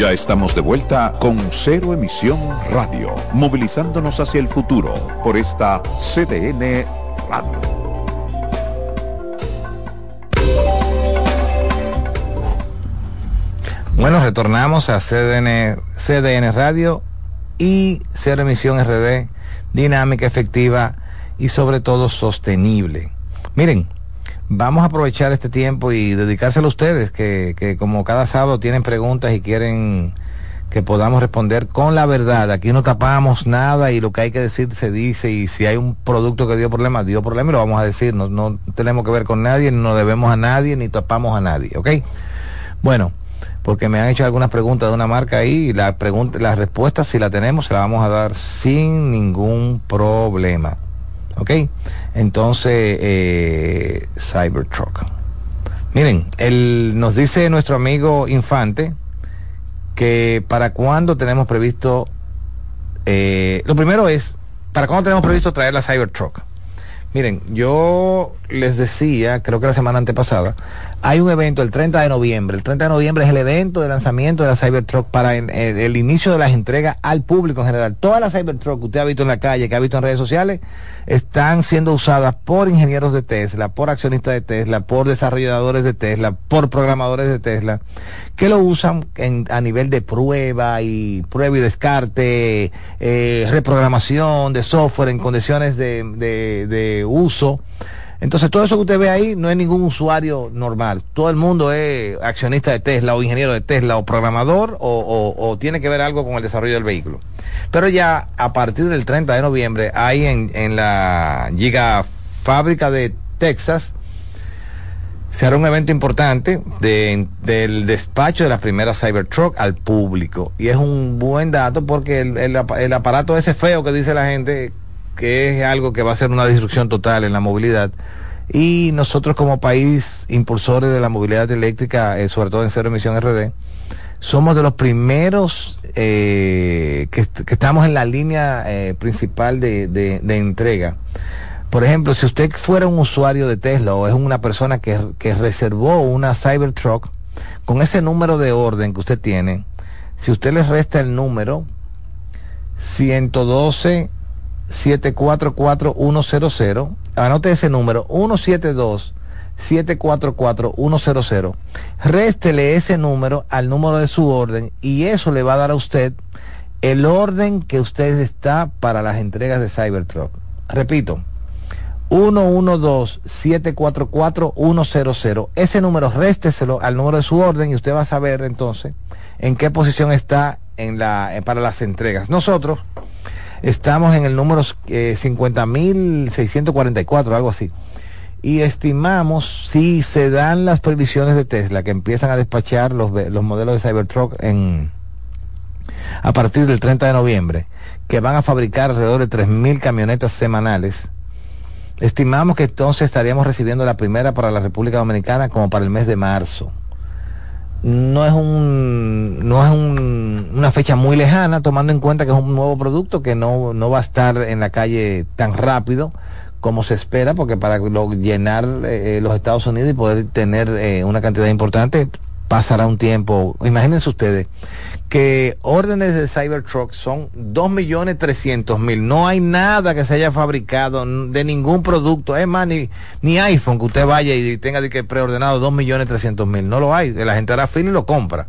Ya estamos de vuelta con Cero Emisión Radio, movilizándonos hacia el futuro por esta CDN Radio. Bueno, retornamos a CDN, CDN Radio y Cero Emisión RD, dinámica, efectiva y sobre todo sostenible. Miren, vamos a aprovechar este tiempo y dedicárselo a ustedes, que, que como cada sábado tienen preguntas y quieren que podamos responder con la verdad. Aquí no tapamos nada y lo que hay que decir se dice y si hay un producto que dio problemas, dio problemas y lo vamos a decir. No, no tenemos que ver con nadie, no debemos a nadie, ni tapamos a nadie, ¿ok? Bueno, porque me han hecho algunas preguntas de una marca ahí y la pregunta, las respuestas si la tenemos se la vamos a dar sin ningún problema. ¿Ok? Entonces, eh, Cybertruck. Miren, él, nos dice nuestro amigo Infante que para cuándo tenemos previsto, eh, lo primero es, ¿para cuándo tenemos previsto traer la Cybertruck? Miren, yo les decía, creo que la semana antepasada, hay un evento el 30 de noviembre. El 30 de noviembre es el evento de lanzamiento de la Cybertruck para el, inicio de las entregas al público en general. Todas las Cybertruck que usted ha visto en la calle, que ha visto en redes sociales, están siendo usadas por ingenieros de Tesla, por accionistas de Tesla, por desarrolladores de Tesla, por programadores de Tesla, que lo usan a nivel de prueba y prueba y descarte, eh, reprogramación de software en condiciones de uso Entonces todo eso que usted ve ahí no es ningún usuario normal. Todo el mundo es accionista de Tesla o ingeniero de Tesla o programador o, tiene que ver algo con el desarrollo del vehículo. Pero ya a partir del 30 de noviembre hay en, en la gigafábrica de Texas se hará un evento importante de- del despacho de la primera Cybertruck al público. Y es un buen dato porque el, el aparato ese feo que dice la gente, que es algo que va a ser una disrupción total en la movilidad. Y nosotros como país impulsores de la movilidad eléctrica, eh, sobre todo en cero emisión RD, somos de los primeros eh, que, que estamos en la línea eh, principal de, de- de entrega. Por ejemplo, si usted fuera un usuario de Tesla o es una persona que, que reservó una Cybertruck, con ese número de orden que usted tiene, si usted le resta el número 112 744 100, anote ese número 172 744 100, réstele ese número al número de su orden y eso le va a dar a usted el orden que usted está para las entregas de Cybertruck. Repito, 112-744-100. Ese número résteselo al número de su orden y usted va a saber entonces en qué posición está en la, eh, para las entregas. Nosotros estamos en el número eh, 50.644, algo así. Y estimamos, si se dan las previsiones de Tesla, que empiezan a despachar los, los modelos de Cybertruck en, a partir del 30 de noviembre, que van a fabricar alrededor de 3.000 camionetas semanales, estimamos que entonces estaríamos recibiendo la primera para la República Dominicana como para el mes de marzo. No es un no es un- una fecha muy lejana, tomando en cuenta que es un nuevo producto que no, no va a estar en la calle tan rápido como se espera, porque para llenar eh, los Estados Unidos y poder tener eh, una cantidad importante pasará un tiempo. Imagínense ustedes que órdenes de Cybertruck son 2.300.000. No hay nada que se haya fabricado de ningún producto. Es más, ni, ni iPhone que usted vaya y tenga que preordenado 2.300.000. No lo hay. La gente hará fila y lo compra.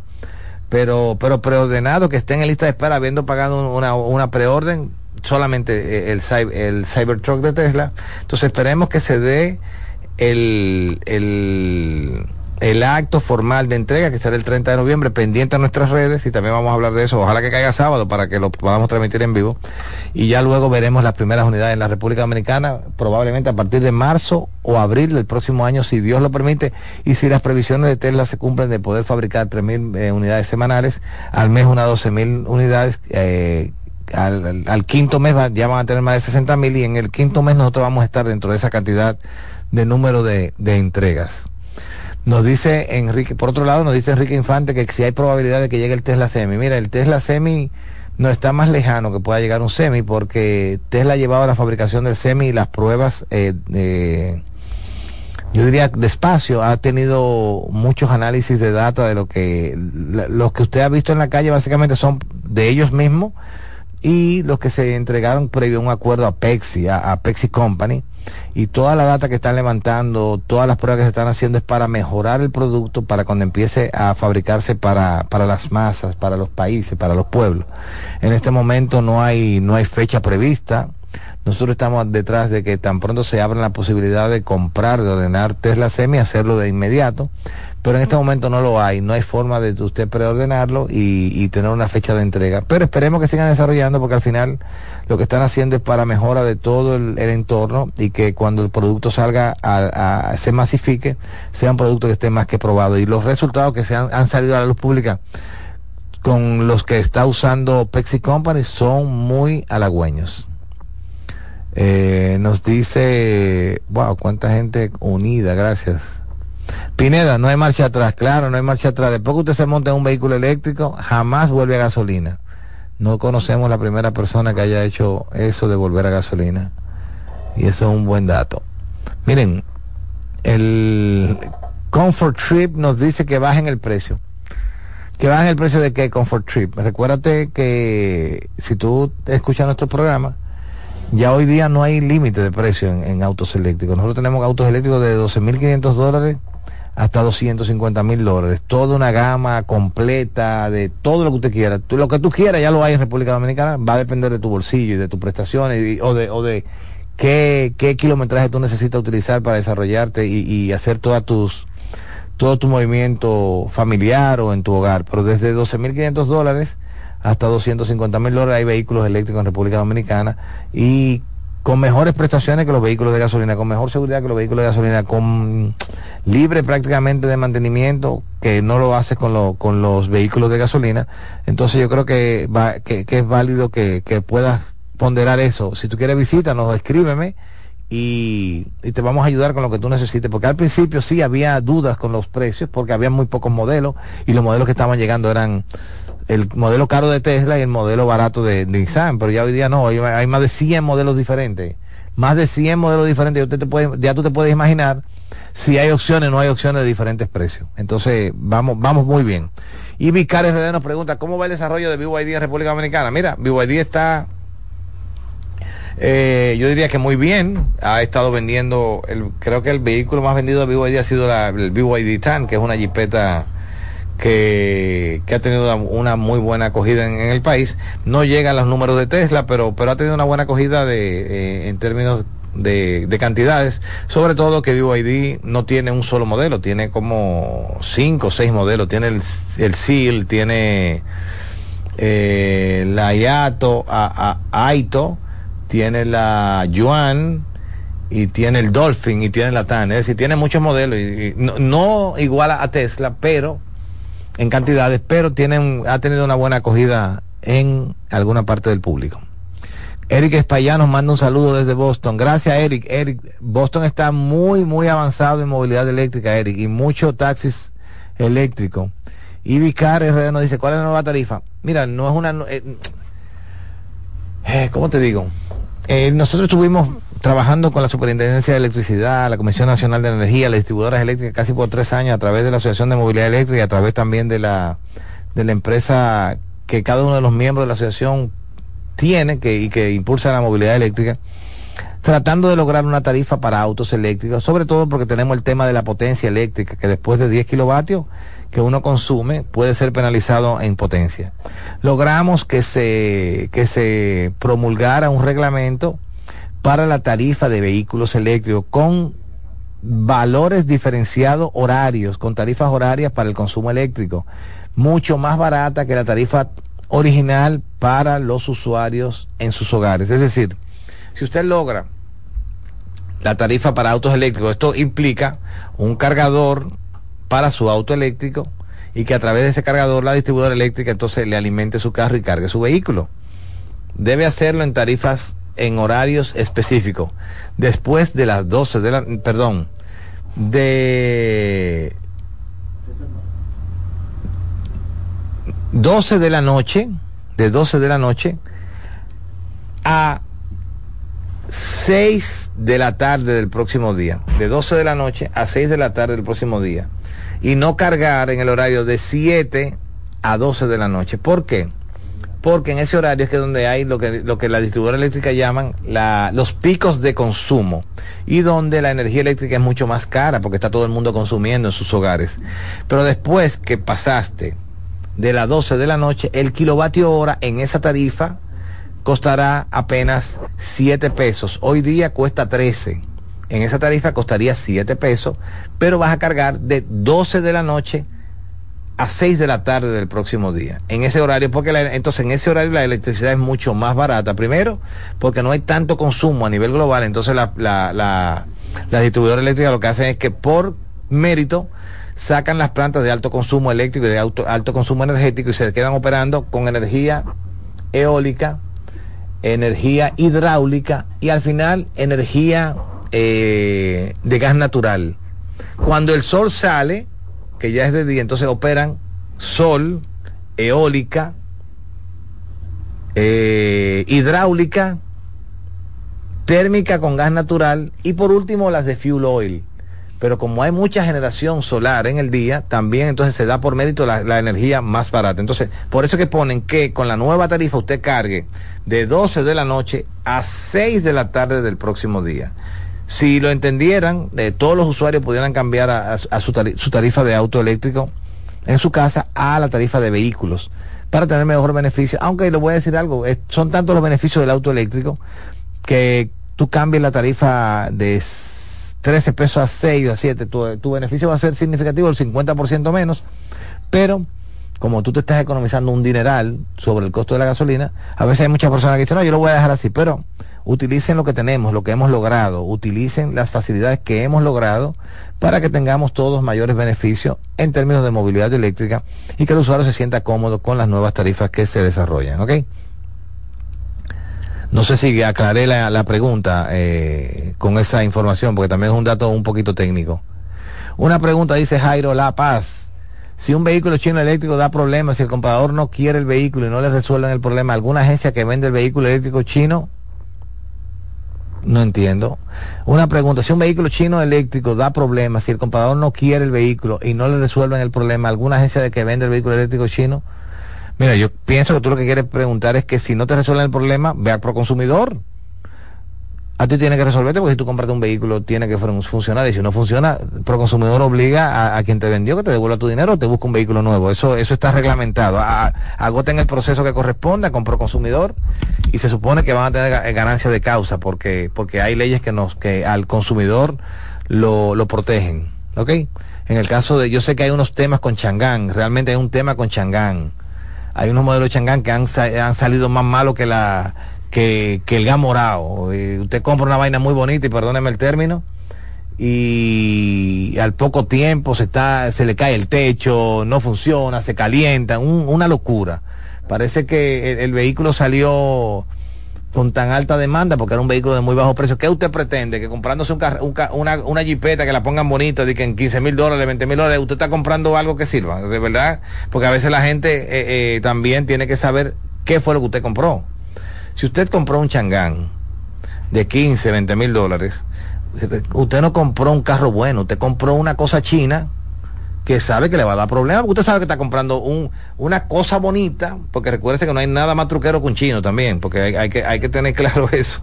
Pero, pero preordenado que esté en lista de espera habiendo pagado una, una preorden, solamente eh, el, el Cybertruck de Tesla. Entonces esperemos que se dé el, el, el acto formal de entrega que será el 30 de noviembre pendiente a nuestras redes y también vamos a hablar de eso. Ojalá que caiga sábado para que lo podamos transmitir en vivo y ya luego veremos las primeras unidades en la República Dominicana probablemente a partir de marzo o abril del próximo año si Dios lo permite y si las previsiones de Tesla se cumplen de poder fabricar 3.000 eh, unidades semanales al mes unas 12.000 unidades eh, al, al- quinto mes va- ya van a tener más de 60 mil y en el quinto mes nosotros vamos a estar dentro de esa cantidad de número de entregas. Nos dice Enrique, por otro lado nos dice Enrique Infante que si hay probabilidad de que llegue el Tesla Semi. Mira, el Tesla Semi no está más lejano que pueda llegar un Semi porque Tesla ha llevado la fabricación del Semi y las pruebas eh, yo diría despacio, ha tenido muchos análisis de data de lo que los que usted ha visto en la calle básicamente son de ellos mismos y los que se entregaron previo a un acuerdo a Pepsi, a, a Pepsi Company y toda la data que están levantando, todas las pruebas que se están haciendo es para mejorar el producto para cuando empiece a fabricarse para, para las masas, para los países, para los pueblos. En este momento no hay, no hay fecha prevista. Nosotros estamos detrás de que tan pronto se abra la posibilidad de comprar, de ordenar Tesla Semi, hacerlo de inmediato. Pero en este momento no lo hay, no hay forma de usted preordenarlo y, y tener una fecha de entrega. Pero esperemos que sigan desarrollando porque al final lo que están haciendo es para mejora de todo el, el entorno y que cuando el producto salga a, a- se masifique, sea un producto que esté más que probado. Y los resultados que se han, han salido a la luz pública con los que está usando Pepsi Company son muy halagüeños. Eh, nos dice, wow, cuánta gente unida, gracias. Pineda, no hay marcha atrás, claro, no hay marcha atrás. Después que usted se monta en un vehículo eléctrico, jamás vuelve a gasolina. No conocemos la primera persona que haya hecho eso de volver a gasolina. Y eso es un buen dato. Miren, el Comfort Trip nos dice que bajen el precio. Que bajen el precio de qué Comfort Trip. Recuérdate que si tú escuchas nuestro programa, ya hoy día no hay límite de precio en, autos eléctricos. Nosotros tenemos autos eléctricos de 12.500 dólares hasta 250 mil dólares. Toda una gama completa de todo lo que usted quiera. Tú, lo que tú quieras ya lo hay en República Dominicana. Va a depender de tu bolsillo y de tus prestaciones o, de, o de qué, qué kilometraje tú necesitas utilizar para desarrollarte y, y hacer todas tus todo tu movimiento familiar o en tu hogar. Pero desde 12.500 dólares hasta 250 mil dólares hay vehículos eléctricos en República Dominicana y con mejores prestaciones que los vehículos de gasolina, con mejor seguridad que los vehículos de gasolina, con libre prácticamente de mantenimiento que no lo hace con, lo, con los vehículos de gasolina. Entonces yo creo que, va, que, que es válido que, que puedas ponderar eso. Si tú quieres visítanos, escríbeme y, y, te vamos a ayudar con lo que tú necesites, porque al principio sí había dudas con los precios, porque había muy pocos modelos y los modelos que estaban llegando eran el modelo caro de Tesla y el modelo barato de, Nissan, pero ya hoy día no, hay, más de 100 modelos diferentes, más de 100 modelos diferentes, ya tú te puedes imaginar si hay opciones o no hay opciones de diferentes precios. Entonces, vamos, vamos muy bien. Y Vicar RD nos pregunta, ¿cómo va el desarrollo de BYD en República Dominicana? Mira, BYD está, eh, yo diría que muy bien, ha estado vendiendo, el, creo que el vehículo más vendido de BYD ha sido la, el BYD TAN, que es una jipeta que, ha tenido una, muy buena acogida en, el país. No llega a los números de Tesla, pero, pero ha tenido una buena acogida de, eh, en términos de, cantidades, sobre todo que BYD no tiene un solo modelo, tiene como cinco o seis modelos, tiene el, el SEAL, tiene eh, la IATO, a, AITO, tiene la Yuan y tiene el Dolphin y tiene la TAN, es decir, tiene muchos modelos, no, no igual a Tesla, pero en cantidades, pero tienen, ha tenido una buena acogida en alguna parte del público. Eric Espaillá nos manda un saludo desde Boston. Gracias, Eric. Eric, Boston está muy, muy avanzado en movilidad eléctrica, Eric, y muchos taxis eléctricos. Y Vicar RD nos dice, ¿cuál es la nueva tarifa? Mira, no es una... Eh, eh, ¿Cómo te digo? Eh, nosotros estuvimos trabajando con la Superintendencia de Electricidad, la Comisión Nacional de Energía, las distribuidoras eléctricas casi por tres años a través de la Asociación de Movilidad Eléctrica y a través también de la, de la empresa que cada uno de los miembros de la asociación tiene que, y que impulsa la movilidad eléctrica, tratando de lograr una tarifa para autos eléctricos, sobre todo porque tenemos el tema de la potencia eléctrica, que después de 10 kilovatios que uno consume puede ser penalizado en potencia. Logramos que se, que se promulgara un reglamento para la tarifa de vehículos eléctricos con valores diferenciados horarios, con tarifas horarias para el consumo eléctrico, mucho más barata que la tarifa original para los usuarios en sus hogares. Es decir, si usted logra la tarifa para autos eléctricos, esto implica un cargador para su auto eléctrico y que a través de ese cargador la distribuidora eléctrica entonces le alimente su carro y cargue su vehículo. Debe hacerlo en tarifas en horarios específicos. Después de las 12 de la, perdón, de 12 de la noche, de 12 de la noche a 6 de la tarde del próximo día. De 12 de la noche a 6 de la tarde del próximo día. Y no cargar en el horario de 7 a 12 de la noche. ¿Por qué? Porque en ese horario es que donde hay lo que, lo que la distribuidora eléctrica llaman la, los picos de consumo y donde la energía eléctrica es mucho más cara porque está todo el mundo consumiendo en sus hogares. Pero después que pasaste de las 12 de la noche, el kilovatio hora en esa tarifa costará apenas 7 pesos. Hoy día cuesta 13. En esa tarifa costaría 7 pesos, pero vas a cargar de 12 de la noche a 6 de la tarde del próximo día. En ese horario, porque entonces en ese horario la electricidad es mucho más barata. Primero, porque no hay tanto consumo a nivel global. Entonces la, la, la, la distribuidora eléctrica lo que hacen es que por mérito sacan las plantas de alto consumo eléctrico y de alto, alto consumo energético y se quedan operando con energía eólica, energía hidráulica y al final energía eh, de gas natural. Cuando el sol sale, que ya es de día, entonces operan sol, eólica, eh, hidráulica, térmica con gas natural y por último las de fuel oil. Pero como hay mucha generación solar en el día, también entonces se da por mérito la, la, energía más barata. Entonces, por eso que ponen que con la nueva tarifa usted cargue de 12 de la noche a 6 de la tarde del próximo día si lo entendieran, de todos los usuarios pudieran cambiar a, su, tarifa, de auto eléctrico en su casa a la tarifa de vehículos para tener mejor beneficio. Aunque le voy a decir algo, son tantos los beneficios del auto eléctrico que tú cambies la tarifa de 13 pesos a 6 o a 7, tu, tu beneficio va a ser significativo, el 50% menos, pero como tú te estás economizando un dineral sobre el costo de la gasolina, a veces hay muchas personas que dicen, no, yo lo voy a dejar así, pero utilicen lo que tenemos, lo que hemos logrado, utilicen las facilidades que hemos logrado para que tengamos todos mayores beneficios en términos de movilidad eléctrica y que el usuario se sienta cómodo con las nuevas tarifas que se desarrollan. No sé si aclaré la, pregunta eh, con esa información, porque también es un dato un poquito técnico. Una pregunta dice Jairo La Paz. Si un vehículo chino eléctrico da problemas, si el comprador no quiere el vehículo y no le resuelven el problema, ¿alguna agencia que vende el vehículo eléctrico chino? No entiendo. Una pregunta, si un vehículo chino eléctrico da problemas, si el comprador no quiere el vehículo y no le resuelven el problema, ¿alguna agencia de que vende el vehículo eléctrico chino? Mira, yo pienso que tú lo que quieres preguntar es que si no te resuelven el problema, ve al proconsumidor. A ti tiene que resolverte porque si tú compras un vehículo tiene que funcionar y si no funciona, proconsumidor obliga a, quien te vendió que te devuelva tu dinero o te busque un vehículo nuevo. Eso eso está reglamentado. agoten el proceso que corresponda con proconsumidor y se supone que van a tener ganancia de causa porque porque hay leyes que nos que al consumidor lo, lo protegen. ¿Ok? En el caso de, yo sé que hay unos temas con Changán, realmente hay un tema con Changán hay unos modelos de Changán que han, han salido más malos que la que, el gas morado. Eh, usted compra una vaina muy bonita y perdóneme el término y al poco tiempo se está se le cae el techo, no funciona, se calienta, una locura. Parece que el vehículo salió con tan alta demanda, porque era un vehículo de muy bajo precio, ¿qué usted pretende? Que comprándose un una, una jipeta que la pongan bonita, de que en 15 mil dólares, 20 mil dólares, usted está comprando algo que sirva, de verdad, porque a veces la gente eh, eh, también tiene que saber qué fue lo que usted compró. Si usted compró un changán de 15, 20 mil dólares, usted no compró un carro bueno, usted compró una cosa china que sabe que le va a dar problemas, porque usted sabe que está comprando un, una cosa bonita, porque recuérdese que no hay nada más truquero que un chino también, porque hay, que, hay que tener claro eso.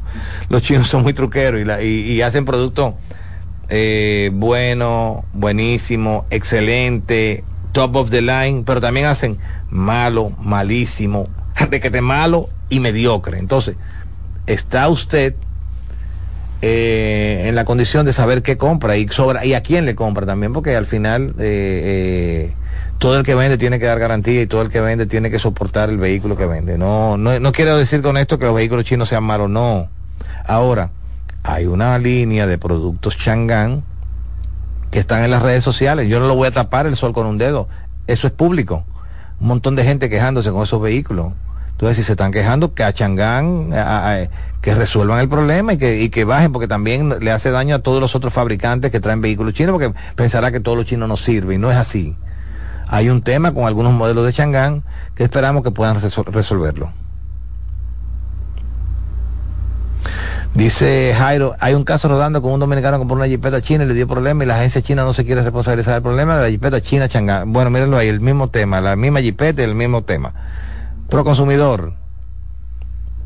Los chinos son muy truqueros y, hacen productos eh, bueno, buenísimo, excelente, top of the line, pero también hacen malo, malísimo, de que te malo y mediocre. Entonces, está usted eh, en la condición de saber qué compra y sobra y a quién le compra también, porque al final eh, eh, todo el que vende tiene que dar garantía y todo el que vende tiene que soportar el vehículo que vende. No, no, no quiero decir con esto que los vehículos chinos sean malos, no. Ahora, hay una línea de productos Chang'an que están en las redes sociales. Yo no lo voy a tapar el sol con un dedo. Eso es público. Un montón de gente quejándose con esos vehículos. Entonces, si se están quejando, que a Changán, que resuelvan el problema y que, y que bajen, porque también le hace daño a todos los otros fabricantes que traen vehículos chinos, porque pensará que todos los chinos no sirven, y no es así. Hay un tema con algunos modelos de Changán que esperamos que puedan resolverlo. Dice Jairo, hay un caso rodando con un dominicano que compró una jipeta china y le dio problema y la agencia china no se quiere responsabilizar del problema de la jipeta china Changán. Bueno, mírenlo ahí, el mismo tema, la misma jipeta y el mismo tema proconsumidor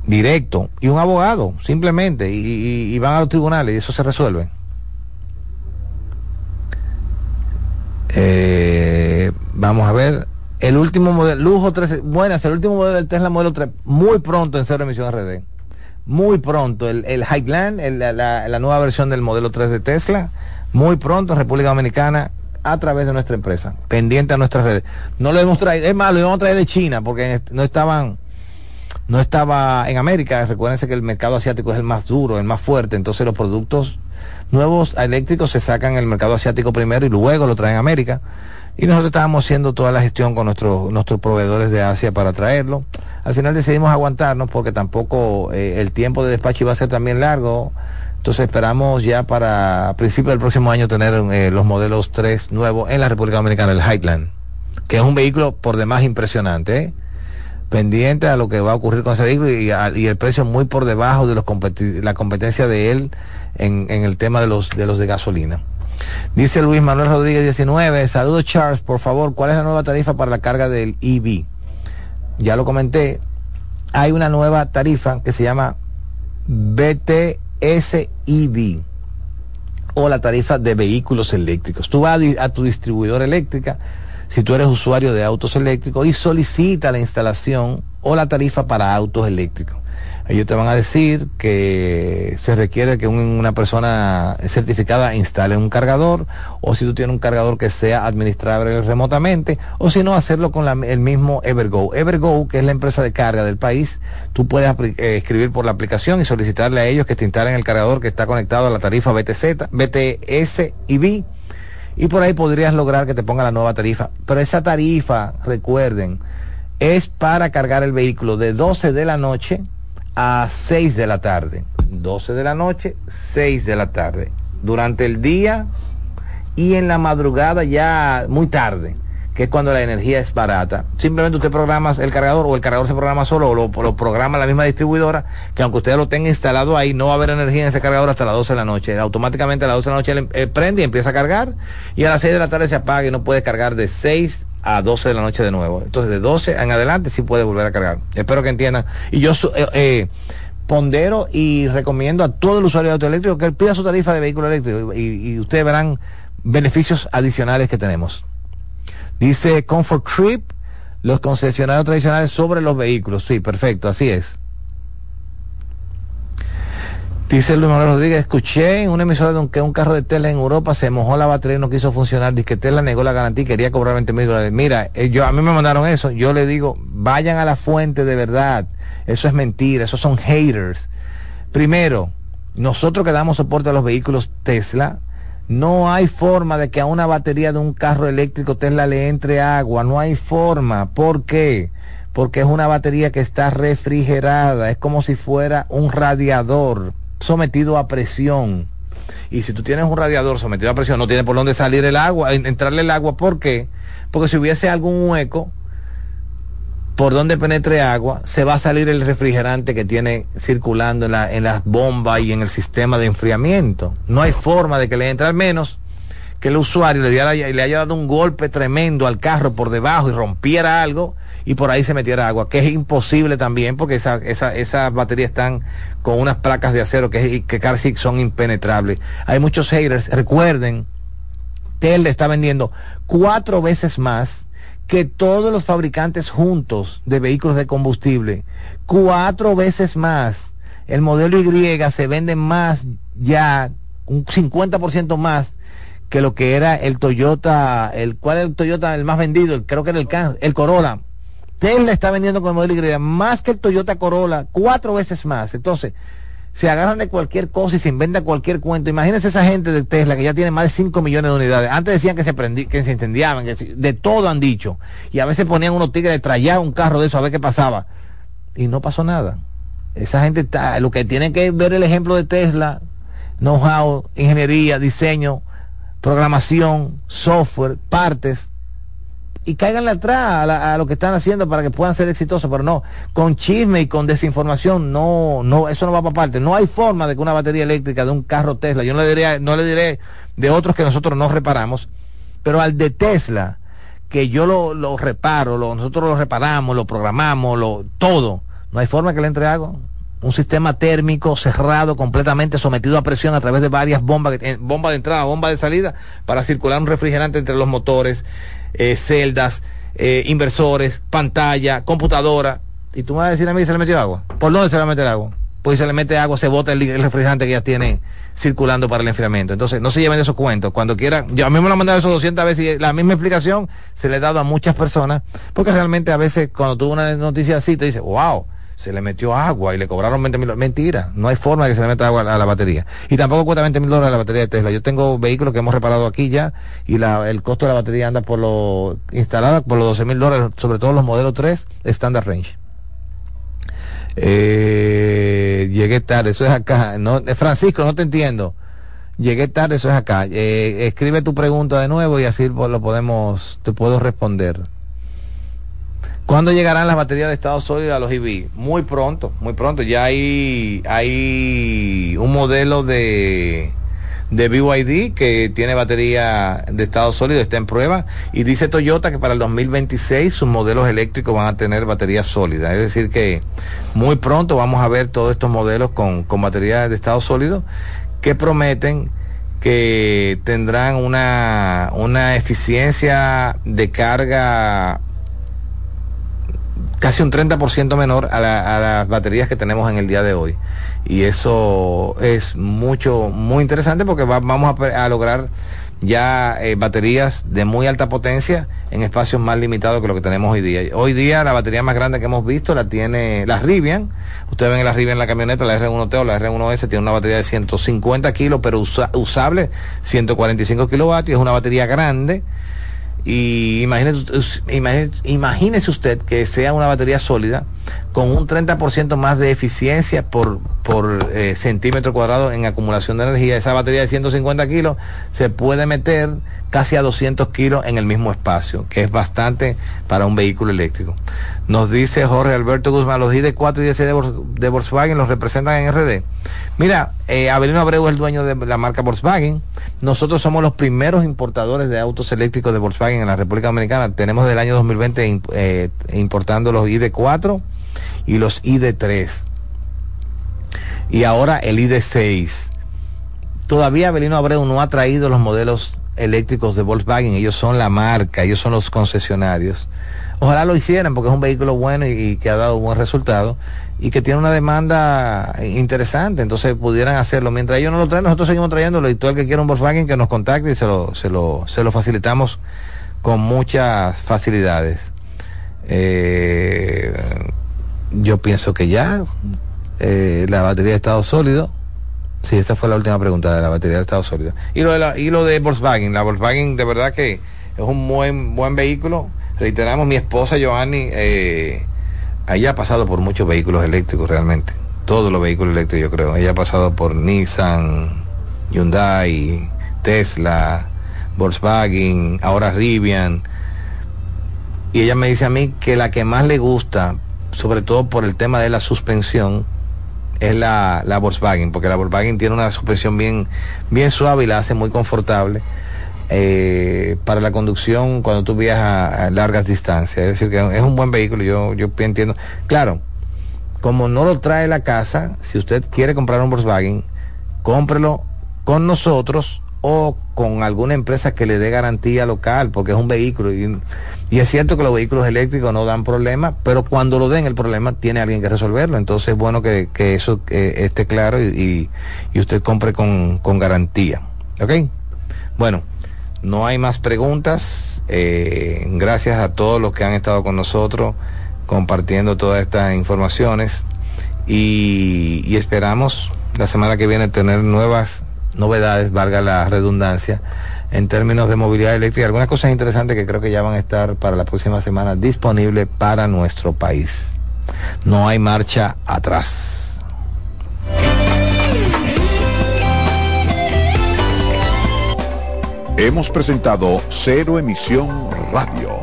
directo y un abogado, simplemente, y, van a los tribunales y eso se resuelve. Eh, vamos a ver, el último modelo, lujo 13, buenas, el último modelo del Tesla modelo 3, muy pronto en cero emisión RD. Muy pronto, el, el Highland, la, la, nueva versión del modelo 3 de Tesla, muy pronto en República Dominicana, a través de nuestra empresa, pendiente a nuestras redes. No lo hemos traído, es más, lo íbamos a traer de China porque no estaban, no estaba en América. Recuérdense que el mercado asiático es el más duro, el más fuerte, entonces los productos nuevos eléctricos se sacan en el mercado asiático primero y luego lo traen a América. Y nosotros estábamos haciendo toda la gestión con nuestros, nuestros proveedores de Asia para traerlo. Al final decidimos aguantarnos porque tampoco eh, el tiempo de despacho iba a ser también largo entonces esperamos ya para principios del próximo año tener eh, los modelos 3 nuevos en la República Dominicana, el Highland, que es un vehículo por demás impresionante, ¿eh? pendiente a lo que va a ocurrir con ese vehículo y, el precio muy por debajo de los la competencia de él en, el tema de los, de los de gasolina. Dice Luis Manuel Rodríguez 19, saludos Charles, por favor, ¿cuál es la nueva tarifa para la carga del EV? Ya lo comenté, hay una nueva tarifa que se llama BT SIV o la tarifa de vehículos eléctricos. Tú vas a, tu distribuidor eléctrica, si tú eres usuario de autos eléctricos, y solicita la instalación o la tarifa para autos eléctricos. Ellos te van a decir que se requiere que una persona certificada instale un cargador, o si tú tienes un cargador que sea administrable remotamente, o si no, hacerlo con el mismo Evergo. Evergo, que es la empresa de carga del país, tú puedes eh, escribir por la aplicación y solicitarle a ellos que te instalen el cargador que está conectado a la tarifa BTZ, BTS y B y por ahí podrías lograr que te ponga la nueva tarifa. Pero esa tarifa, recuerden, es para cargar el vehículo de 12 de la noche a 6 de la tarde. 12 de la noche, 6 de la tarde. Durante el día y en la madrugada ya muy tarde que es cuando la energía es barata. Simplemente usted programa el cargador o el cargador se programa solo o lo, programa la misma distribuidora, que aunque usted lo tenga instalado ahí, no va a haber energía en ese cargador hasta las 12 de la noche. Automáticamente a las 12 de la noche eh, prende y empieza a cargar y a las 6 de la tarde se apaga y no puede cargar de 6 a 12 de la noche de nuevo. Entonces de 12 en adelante sí puede volver a cargar. Espero que entiendan. Y yo eh, eh, pondero y recomiendo a todo el usuario de auto eléctrico que pida su tarifa de vehículo eléctrico y ustedes verán beneficios adicionales que tenemos. Dice Comfort Trip, los concesionarios tradicionales sobre los vehículos. Sí, perfecto, así es. Dice Luis Manuel Rodríguez, escuché en una emisora de que un carro de Tesla en Europa se mojó la batería y no quiso funcionar. Dice que Tesla negó la garantía y quería cobrar 20 mil dólares. Mira, eh, yo, a mí me mandaron eso. Yo le digo, vayan a la fuente de verdad. Eso es mentira, esos son haters. Primero, nosotros que damos soporte a los vehículos Tesla, no hay forma de que a una batería de un carro eléctrico Tesla le entre agua. No hay forma. ¿Por qué? Porque es una batería que está refrigerada. Es como si fuera un radiador sometido a presión. Y si tú tienes un radiador sometido a presión, no tiene por dónde salir el agua, entrarle el agua. ¿Por qué? Porque si hubiese algún hueco, por donde penetre agua, se va a salir el refrigerante que tiene circulando en, en las bombas y en el sistema de enfriamiento. No hay forma de que le entre al menos que el usuario le, le haya dado un golpe tremendo al carro por debajo y rompiera algo y por ahí se metiera agua, que es imposible también porque esa, esa, esas baterías están con unas placas de acero que, que casi son impenetrables. Hay muchos haters, recuerden, Tesla está vendiendo cuatro veces más que todos los fabricantes juntos de vehículos de combustible, cuatro veces más. El modelo Y se vende más ya, un 50% más que lo que era el Toyota, el cual es el Toyota el más vendido, creo que era el, el Corolla. Tesla está vendiendo con el modelo Y más que el Toyota Corolla, cuatro veces más. Entonces, se agarran de cualquier cosa y se inventa cualquier cuento. Imagínense esa gente de Tesla que ya tiene más de 5 millones de unidades. Antes decían que se prendí, que se incendiaban, que de todo han dicho. Y a veces ponían unos tigres, traían un carro de eso a ver qué pasaba. Y no pasó nada. Esa gente está, lo que tienen que ver el ejemplo de Tesla, know-how, ingeniería, diseño, programación, software, partes, y caigan atrás a, lo que están haciendo para que puedan ser exitosos, pero no, con chisme y con desinformación, no, no, eso no va para parte. No hay forma de que una batería eléctrica de un carro Tesla, yo no le diré, no le diré de otros que nosotros no reparamos, pero al de Tesla, que yo lo, lo reparo, lo, nosotros lo reparamos, lo programamos, lo, todo, no hay forma que le entre agua un sistema térmico cerrado, completamente sometido a presión a través de varias bombas, bomba de entrada, bomba de salida, para circular un refrigerante entre los motores, eh, celdas, eh, inversores, pantalla, computadora. Y tú me vas a decir a mí, ¿se le metió agua? ¿Por dónde se le a meter agua? Pues si se le mete agua, se bota el, refrigerante que ya tiene circulando para el enfriamiento. Entonces, no se lleven esos cuentos. Cuando quieran, yo a mí me lo han mandado eso 200 veces y la misma explicación se le ha dado a muchas personas, porque realmente a veces cuando tuvo una noticia así, te dice, wow, se le metió agua y le cobraron 20 mil Mentira, no hay forma de que se le meta agua a la batería. Y tampoco cuesta 20 mil dólares la batería de Tesla. Yo tengo vehículos que hemos reparado aquí ya y la, el costo de la batería anda por lo instalada por los 12 mil dólares, sobre todo los modelos 3 Standard Range. Eh, llegué tarde, eso es acá. No, eh, Francisco, no te entiendo. Llegué tarde, eso es acá. Eh, escribe tu pregunta de nuevo y así lo podemos, te puedo responder. ¿Cuándo llegarán las baterías de estado sólido a los EV? Muy pronto, muy pronto. Ya hay, hay un modelo de, de BYD que tiene batería de estado sólido, está en prueba. Y dice Toyota que para el 2026 sus modelos eléctricos van a tener batería sólida. Es decir, que muy pronto vamos a ver todos estos modelos con, con batería de estado sólido que prometen que tendrán una, una eficiencia de carga casi un 30% menor a, la- a las baterías que tenemos en el día de hoy. Y eso es mucho, muy interesante porque va- vamos a, a lograr ya eh, baterías de muy alta potencia en espacios más limitados que lo que tenemos hoy día. Hoy día la batería más grande que hemos visto la tiene la Rivian. Ustedes ven la Rivian en la camioneta, la R1T o la R1S tiene una batería de 150 kilos, pero usa- usable 145 kilovatios. Es una batería grande. Y imagínese, imagínese, imagínese usted que sea una batería sólida con un 30% más de eficiencia por, por eh, centímetro cuadrado en acumulación de energía. Esa batería de 150 kilos se puede meter casi a 200 kilos en el mismo espacio, que es bastante para un vehículo eléctrico. Nos dice Jorge Alberto Guzmán, los ID4 y DC de, Vol- de Volkswagen los representan en RD. Mira, eh, Avelino Abreu es el dueño de la marca Volkswagen. Nosotros somos los primeros importadores de autos eléctricos de Volkswagen en la República Dominicana. Tenemos del año 2020 im- eh, importando los ID4 y los ID3. Y ahora el ID6. Todavía Avelino Abreu no ha traído los modelos eléctricos de Volkswagen. Ellos son la marca, ellos son los concesionarios. Ojalá lo hicieran porque es un vehículo bueno y, y que ha dado buen resultado y que tiene una demanda interesante. Entonces pudieran hacerlo. Mientras ellos no lo traen, nosotros seguimos trayéndolo y todo el que quiera un Volkswagen que nos contacte y se lo, se lo, se lo facilitamos con muchas facilidades. Eh, yo pienso que ya eh, la batería de estado sólido. Sí, esta fue la última pregunta de la batería de estado sólido. Y lo de, la- y lo de Volkswagen. La Volkswagen de verdad que es un buen, buen vehículo. Reiteramos, mi esposa Giovanni, eh, ella ha pasado por muchos vehículos eléctricos realmente. Todos los vehículos eléctricos yo creo. Ella ha pasado por Nissan, Hyundai, Tesla, Volkswagen, ahora Rivian. Y ella me dice a mí que la que más le gusta, sobre todo por el tema de la suspensión, es la, la Volkswagen, porque la Volkswagen tiene una suspensión bien, bien suave y la hace muy confortable eh, para la conducción cuando tú viajas a, largas distancias. Es decir, que es un buen vehículo, yo, yo entiendo. Claro, como no lo trae la casa, si usted quiere comprar un Volkswagen, cómprelo con nosotros o con alguna empresa que le dé garantía local, porque es un vehículo. Y, es cierto que los vehículos eléctricos no dan problema, pero cuando lo den el problema tiene alguien que resolverlo. Entonces es bueno que, eso esté claro y usted compre con, con garantía. ¿Ok? Bueno, no hay más preguntas. Eh, gracias a todos los que han estado con nosotros compartiendo todas estas informaciones y, y esperamos la semana que viene tener nuevas novedades, valga la redundancia, en términos de movilidad eléctrica. Algunas cosas interesantes que creo que ya van a estar para la próxima semana disponibles para nuestro país. No hay marcha atrás. Hemos presentado Cero Emisión Radio,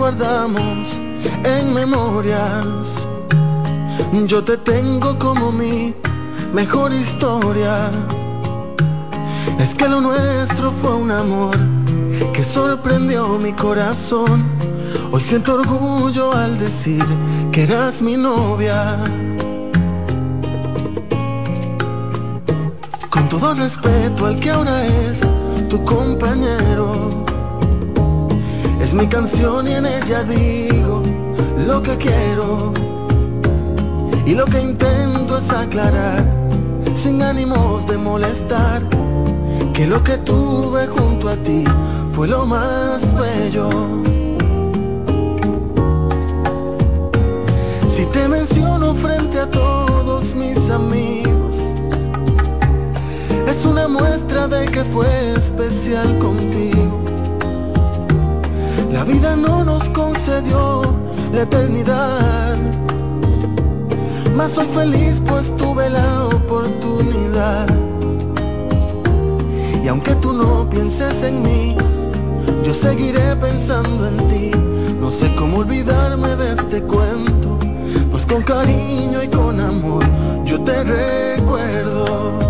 Guardamos en memorias, yo te tengo como mi mejor historia. Es que lo nuestro fue un amor que sorprendió mi corazón. Hoy siento orgullo al decir que eras mi novia. Con todo respeto al que ahora es tu compañero. Es mi canción y en ella digo lo que quiero. Y lo que intento es aclarar, sin ánimos de molestar, que lo que tuve junto a ti fue lo más bello. Si te menciono frente a todos mis amigos, es una muestra de que fue especial contigo. La vida no nos concedió la eternidad. Mas soy feliz pues tuve la oportunidad. Y aunque tú no pienses en mí, yo seguiré pensando en ti. No sé cómo olvidarme de este cuento, pues con cariño y con amor yo te recuerdo.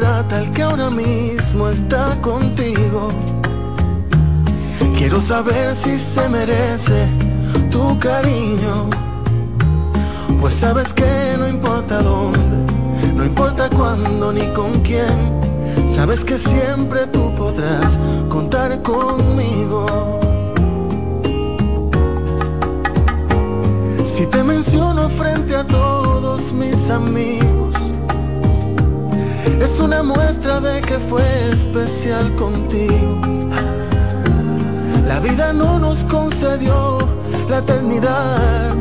Trata el que ahora mismo está contigo? Quiero saber si se merece tu cariño. Pues sabes que no importa dónde, no importa cuándo ni con quién, sabes que siempre tú podrás contar conmigo. Si te menciono frente a todos mis amigos, es una muestra de que fue especial contigo. La vida no nos concedió la eternidad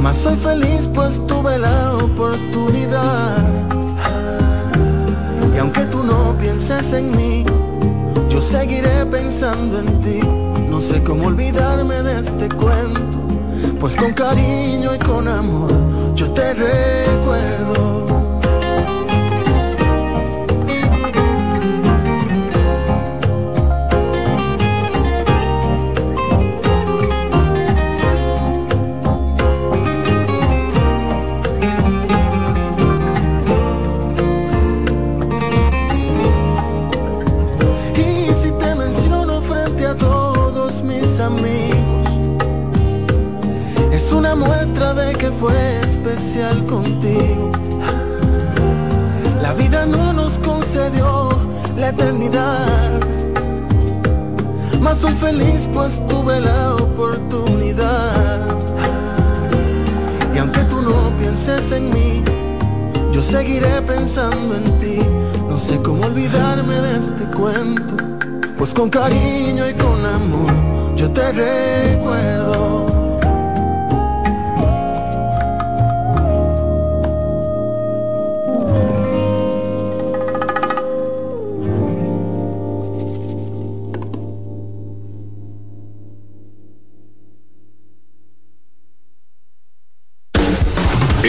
mas soy feliz pues tuve la oportunidad. Y aunque tú no pienses en mí, yo seguiré pensando en ti. No sé cómo olvidarme de este cuento, pues con cariño y con amor yo te recuerdo. Fue especial contigo. La vida no nos concedió la eternidad, mas soy feliz pues tuve la oportunidad. Y aunque tú no pienses en mí, yo seguiré pensando en ti. No sé cómo olvidarme de este cuento, pues con cariño y con amor yo te recuerdo.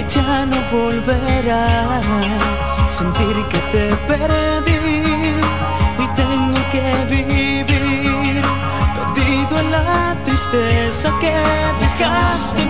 que ya no volverás, sentir que te perdí y tengo que vivir perdido en la tristeza que dejaste.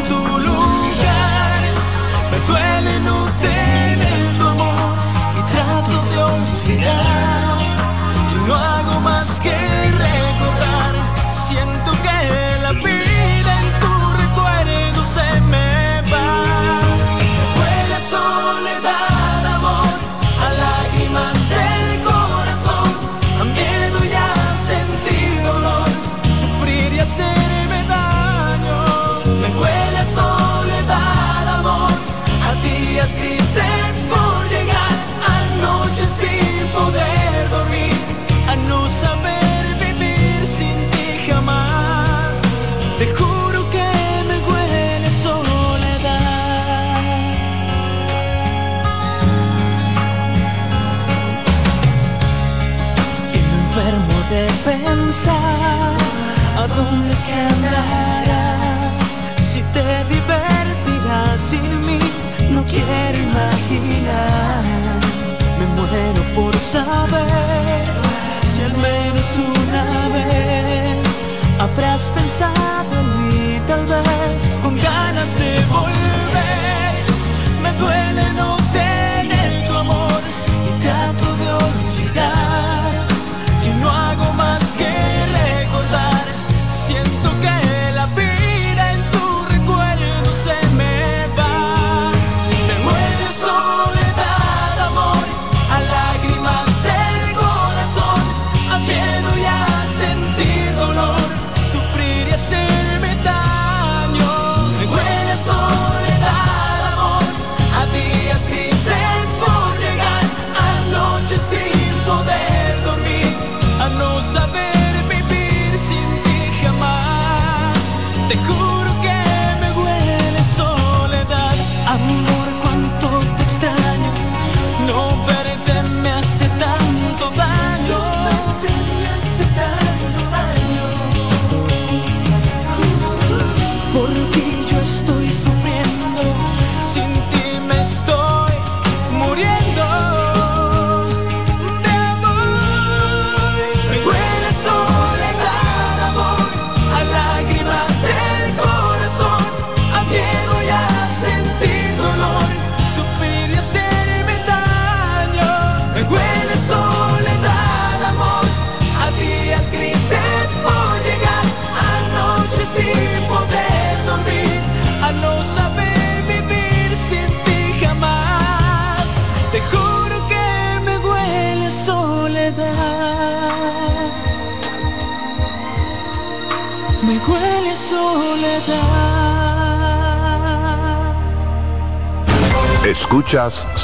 andarás, si te divertirás sin mí, no quiero imaginar. Me muero por saber si al menos una vez habrás pensado en mí, tal vez con ganas de volver. Me duele no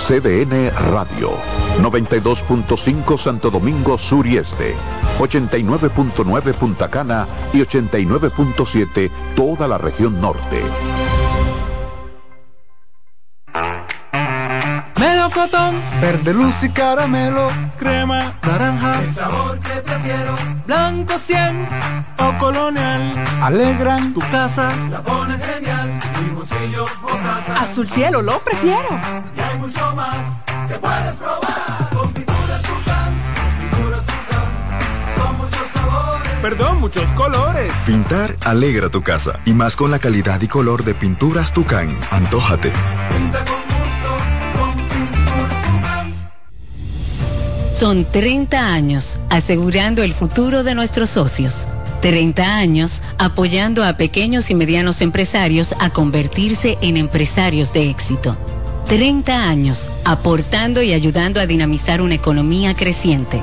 CDN Radio, 92.5 Santo Domingo Sur y Este, 89.9 Punta Cana y 89.7 toda la región norte. Melocotón, verde luz y caramelo, crema, naranja, el sabor que prefiero, blanco 100 o colonial, alegran. Tu casa, la pones genial. Azul cielo, lo prefiero. perdón, muchos colores. Pintar alegra tu casa y más con la calidad y color de pinturas Tucán. Antójate. Pinta con gusto, con. Son 30 años asegurando el futuro de nuestros socios. 30 años apoyando a pequeños y medianos empresarios a convertirse en empresarios de éxito. 30 años aportando y ayudando a dinamizar una economía creciente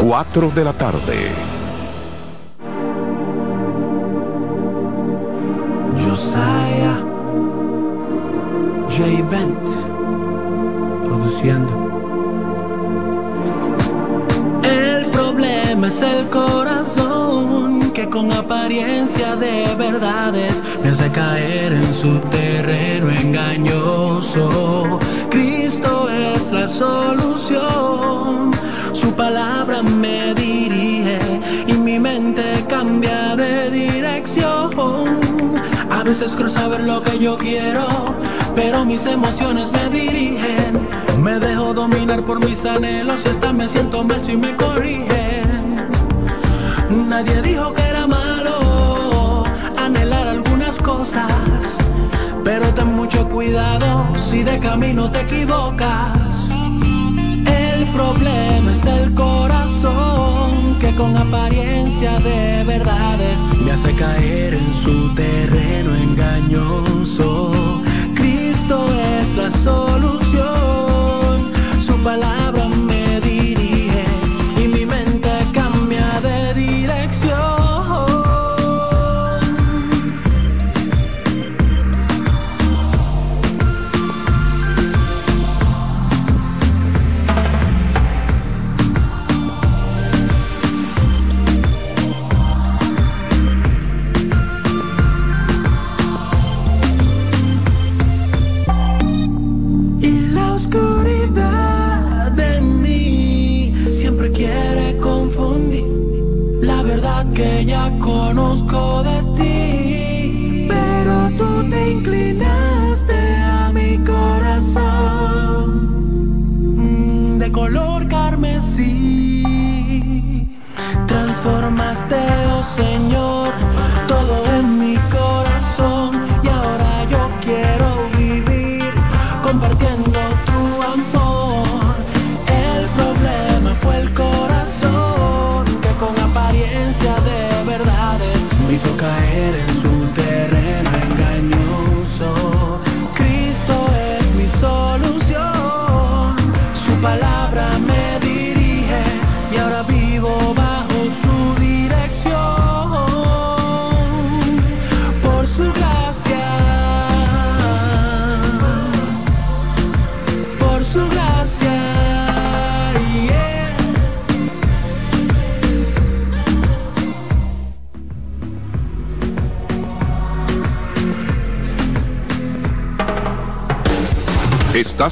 4 de la tarde. Josiah J. Bent produciendo. El problema es el corazón que con apariencia de verdades me hace caer en su terreno engañoso. Cristo es la solución. Su palabra me dirige y mi mente cambia de dirección. A veces creo saber lo que yo quiero, pero mis emociones me dirigen. Me dejo dominar por mis anhelos, esta me siento mal si me corrigen. Nadie dijo que era malo anhelar algunas cosas, pero ten mucho cuidado si de camino te equivocas. Problema es el corazón que con apariencia de verdades me hace caer en su terreno engañoso. Cristo es la solución, su palabra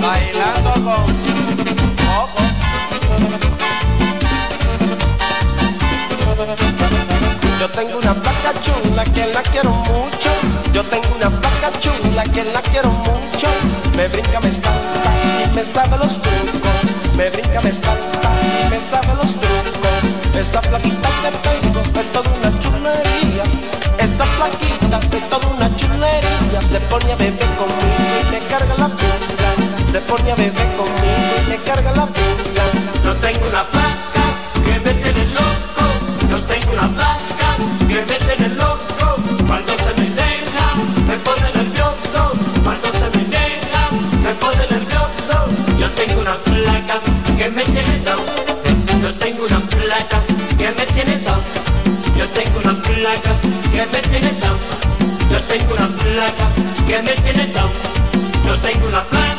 Bailando con Coco. Yo tengo una placa chula que la quiero mucho. Yo tengo una placa chula que la quiero mucho. Me brinca, me salta y me sabe los trucos. Me brinca, me salta y me sabe los trucos. Esta plaquita que tengo es toda una chulería. Esta plaquita es toda una chulería. Se pone a beber conmigo y me carga la pinga. Se pone a beber conmigo y me carga la pinga. Yo tengo una placa que me tiene loco. Yo tengo una placa que me tiene loco. Cuando se me deja, me pone nervioso. Cuando se me deja, me pone nervioso. Yo tengo una placa que me tiene loco. Yo tengo una placa que me tiene down. Yo tengo una placa que me tiene down. Yo tengo una placa que me tiene down. Yo tengo una placa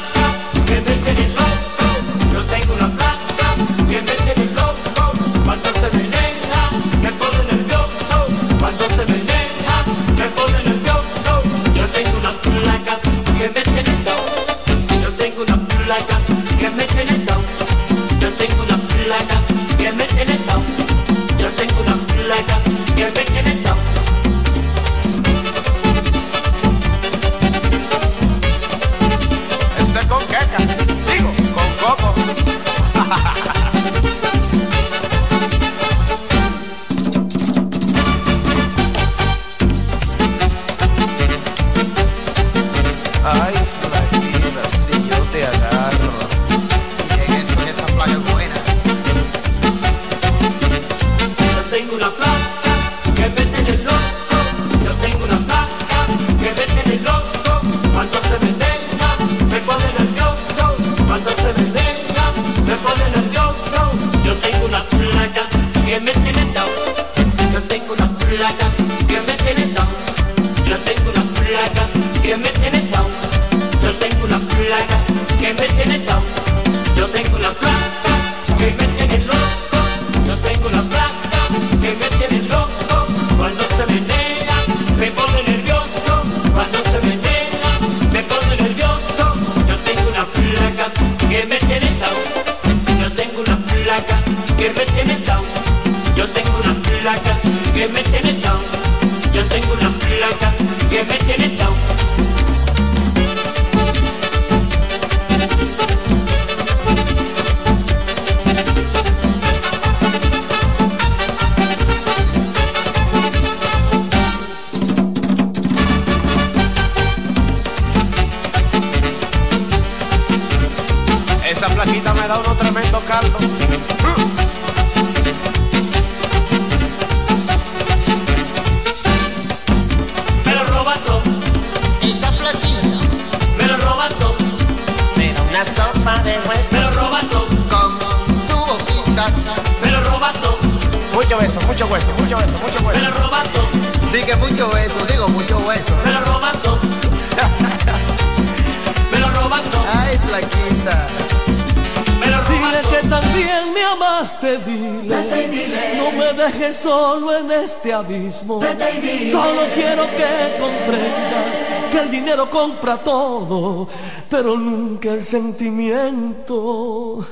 dile. No me dejes solo en este abismo. Solo quiero que comprendas que el dinero compra todo, pero nunca el sentimiento.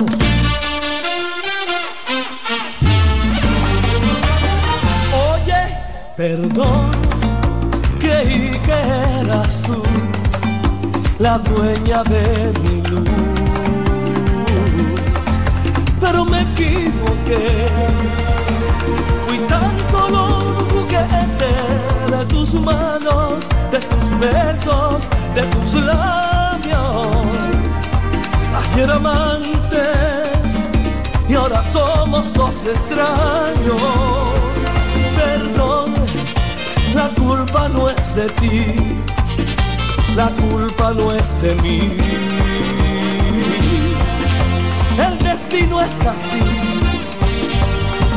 Oye, perdón, creí que eras tú la dueña de mi luz equivoqué. Fui tan solo un juguete de tus manos, de tus besos, de tus labios. Ayer amantes y ahora somos dos extraños. Perdón, la culpa no es de ti. la culpa no es de mí. El destino es así.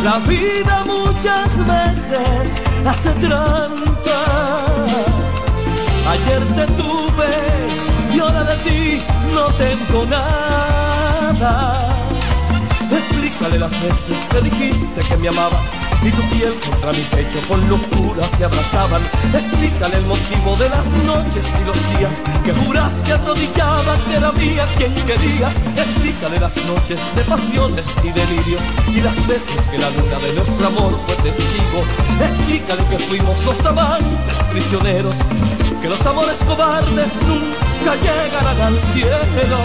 La vida muchas veces hace trampa. Ayer te tuve y ahora de ti no tengo nada. Explícale las veces que dijiste que me amabas y tu piel contra mi pecho con locura se abrazaban. Explícale el motivo de las noches y los días que juraste arrodillada que era mía quien querías. Explícale las noches de pasiones y delirios y las veces que la luna de nuestro amor fue testigo. Explícale que fuimos los amantes prisioneros, que los amores cobardes nunca llegarán al cielo.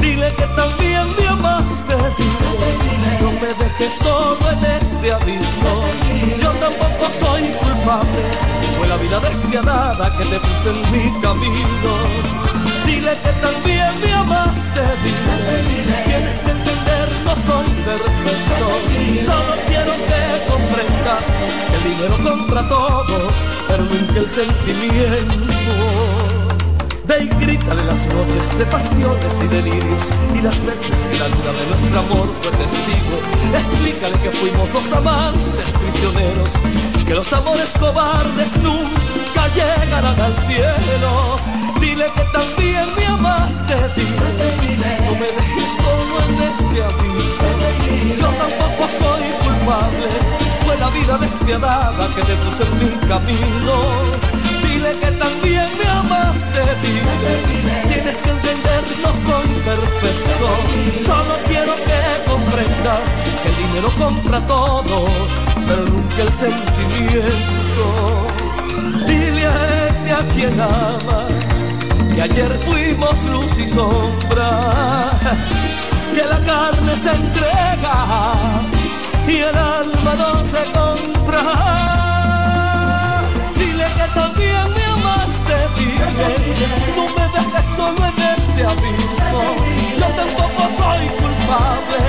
Dile que también me amaste, no me dejes solo en este abismo. Yo tampoco soy culpable, fue la vida despiadada que te puse en mi camino. Dile que también me amaste, dile, tienes que entender, no soy perfecto. Solo quiero que comprendas que el dinero compra todo, pero el sentimiento. Ve y grita de las noches de pasiones y delirios y las veces que la luna de nuestro amor fue testigo. Explícale que fuimos los amantes prisioneros, que los amores cobardes nunca llegarán al cielo. Dile que también me amaste, dile, no me dejes solo en este abismo. Yo tampoco soy culpable, fue la vida despiadada que te puse en mi camino dile, tienes que entender, no soy perfecto, solo quiero que comprendas que el dinero compra todo, pero nunca el sentimiento. Dile a ese a quien amas, que ayer fuimos luz y sombra, que la carne se entrega y el alma no se compra. Que también dile, no me dejes solo en este abismo, yo tampoco soy culpable,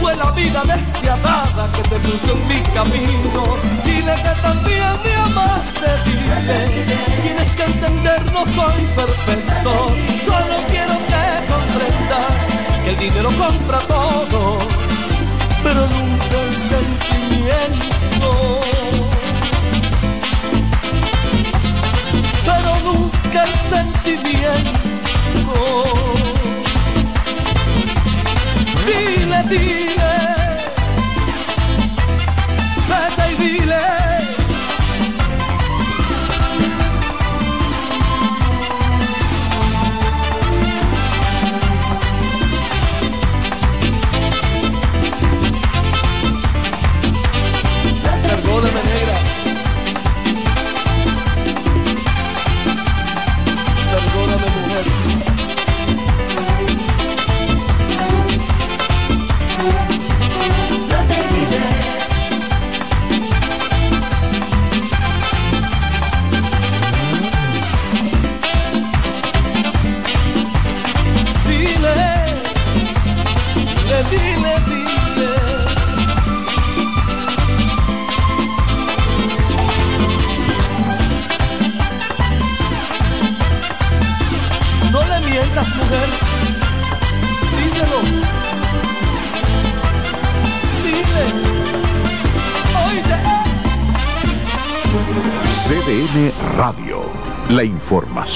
fue la vida despiadada que te puso en mi camino, dile que también me amaste, dile, tienes que entender, no soy perfecto, solo quiero que comprendas que el dinero compra todo, pero nunca el sentimiento. El sentimiento. Dile, dile, vete y dile.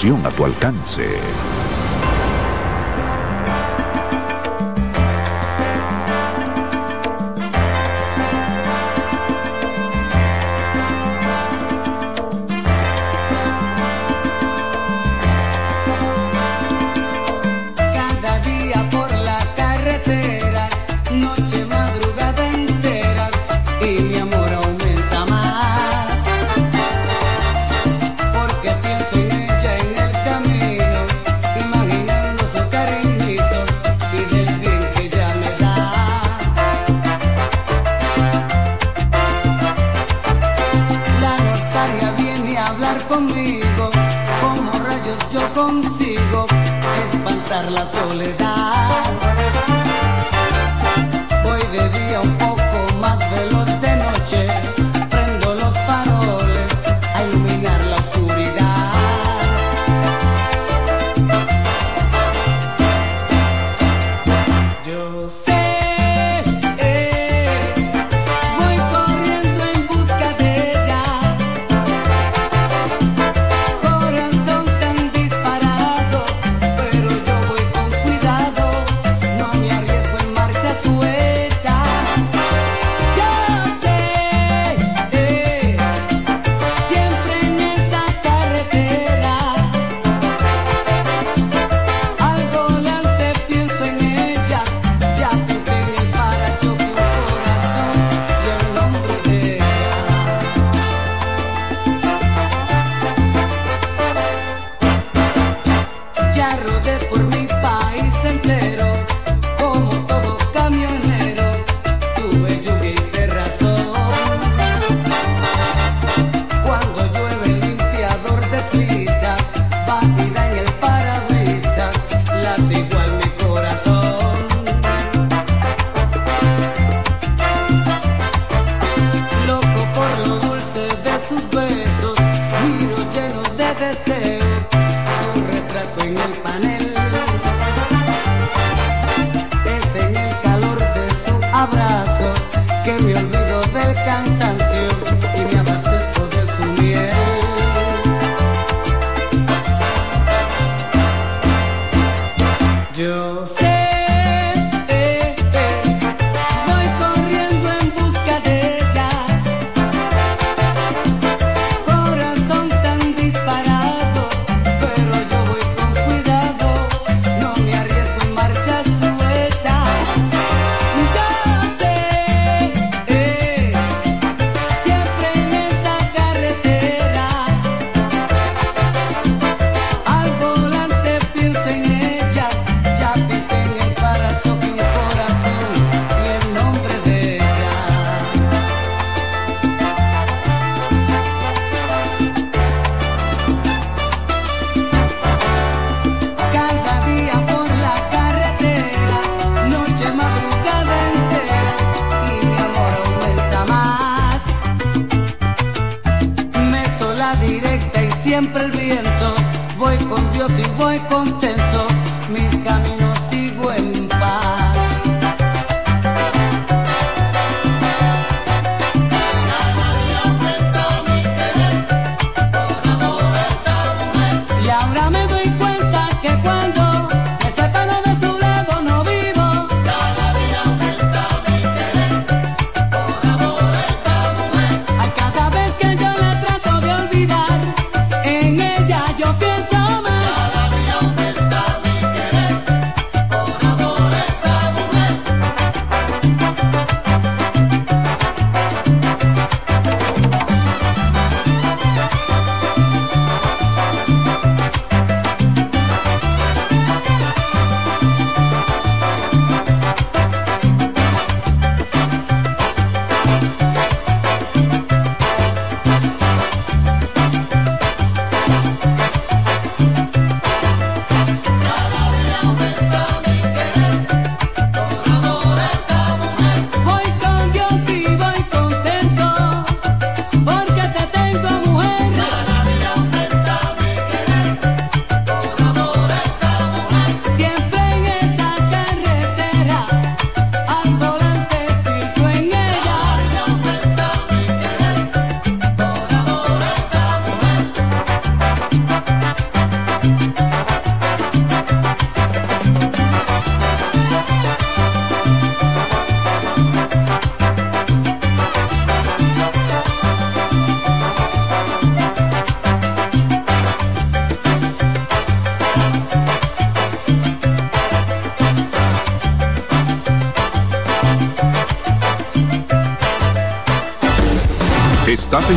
A tu alcance.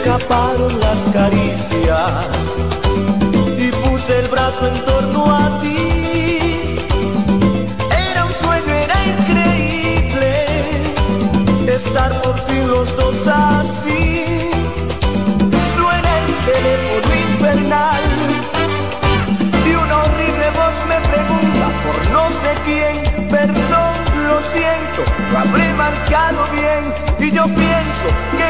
escaparon las caricias y puse el brazo en torno a ti. Era un sueño, era increíble estar por fin los dos así. Suena el teléfono infernal y una horrible voz me pregunta por no sé quién, perdón, lo siento, lo habré marcado bien y yo pienso que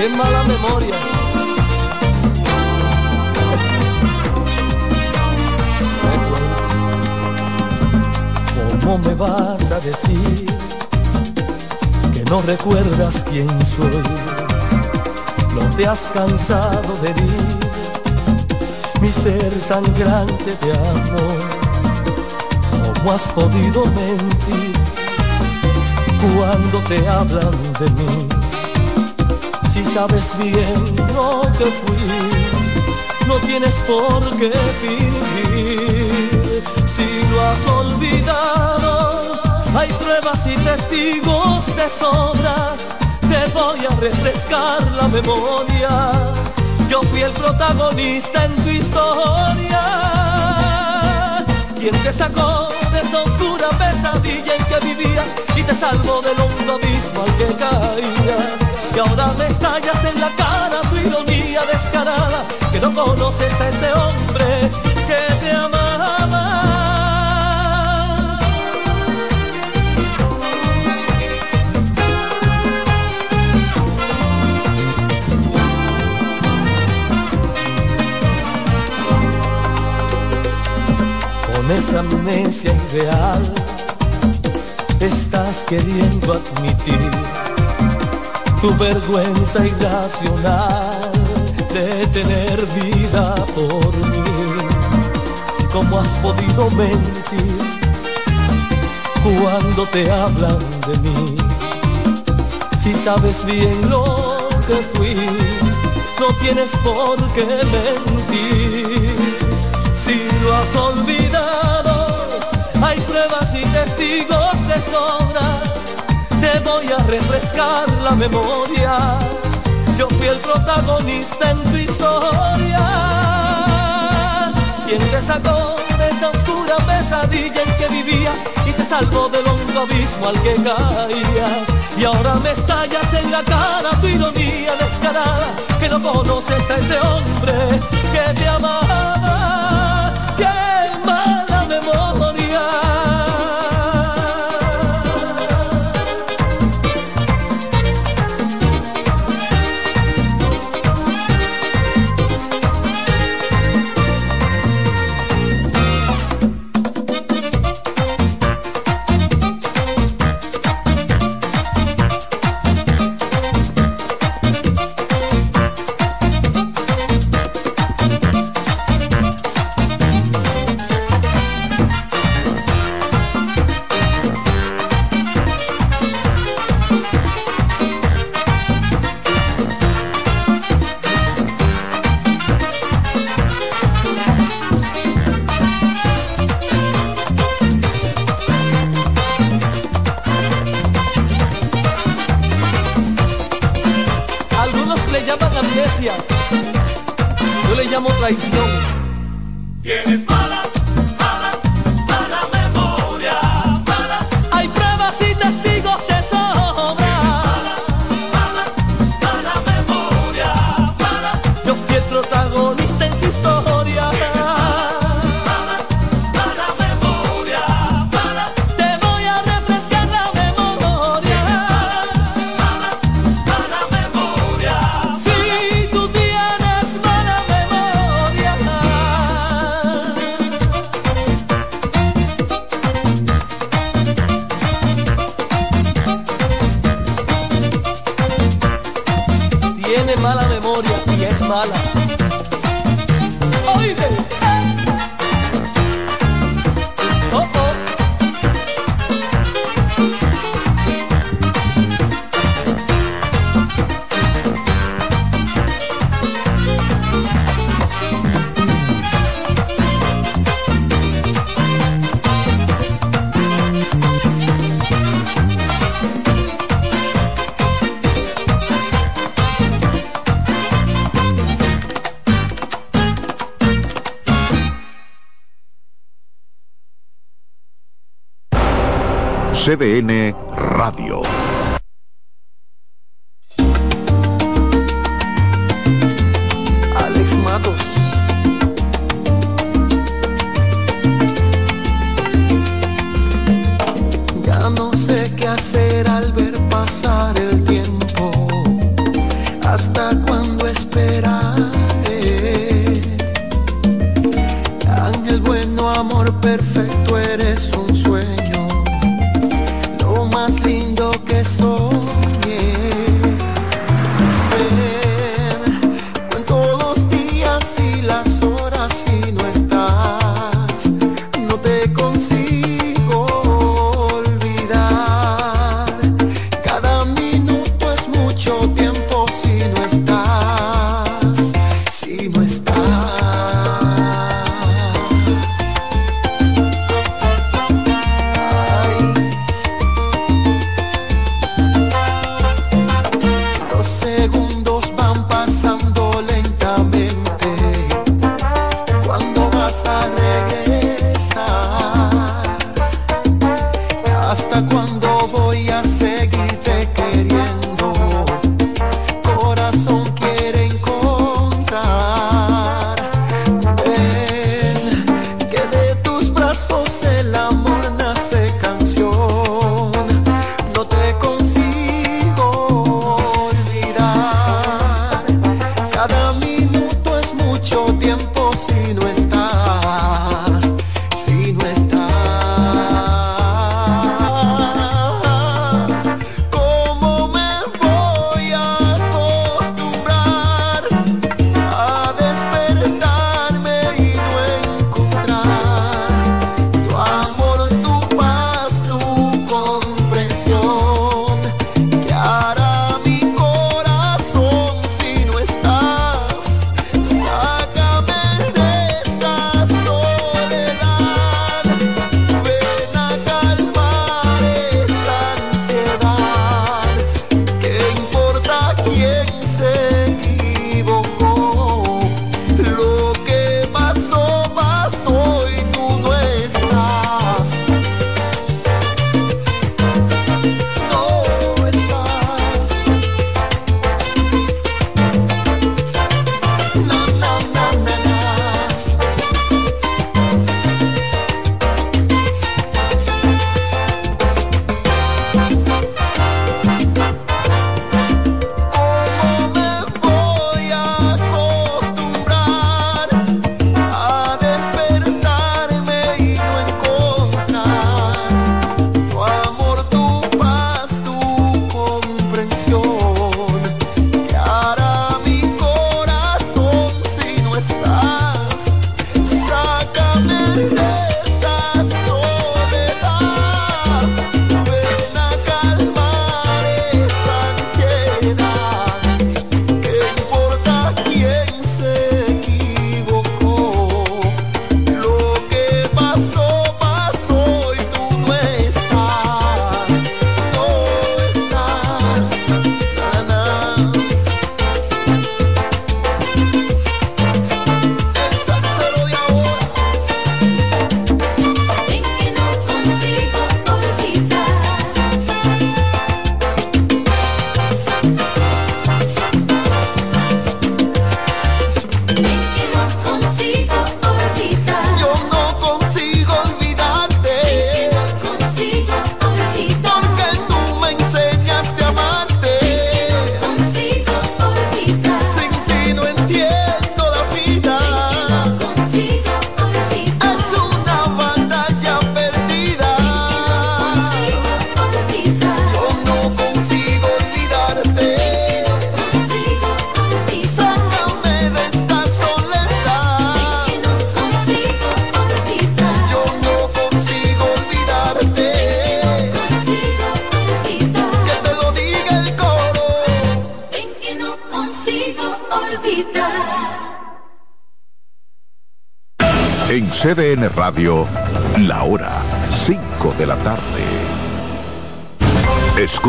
qué mala memoria. ¿Cómo me vas a decir que no recuerdas quién soy? No te has cansado de herir mi ser sangrante de amor. ¿Cómo has podido mentir? cuando te hablan de mí. Si sabes bien lo que fui, no tienes por qué fingir. Si lo has olvidado, hay pruebas y testigos de sobra. Te voy a refrescar la memoria. Yo fui el protagonista en tu historia. ¿Quién te sacó de esa oscura pesadilla en que vivías y te salvó del hondo abismo al que caías? Y ahora me estallas en la cara tu ironía descarada, que no conoces a ese hombre que te amaba. Con esa amnesia ideal estás queriendo admitir tu vergüenza irracional de tener vida por mí. cómo has podido mentir cuando te hablan de mí. Si sabes bien lo que fui, no tienes por qué mentir. Si lo has olvidado, hay pruebas y testigos de sobra. Te voy a refrescar la memoria. Yo fui el protagonista en tu historia. ¿Quién te de esa oscura pesadilla en que vivías y te salvó del hondo abismo al que caías? Y ahora me estallas en la cara tu ironía descarada, que no conoces a ese hombre que te amaba. ¡Qué mala memoria! Mala memoria y es mala.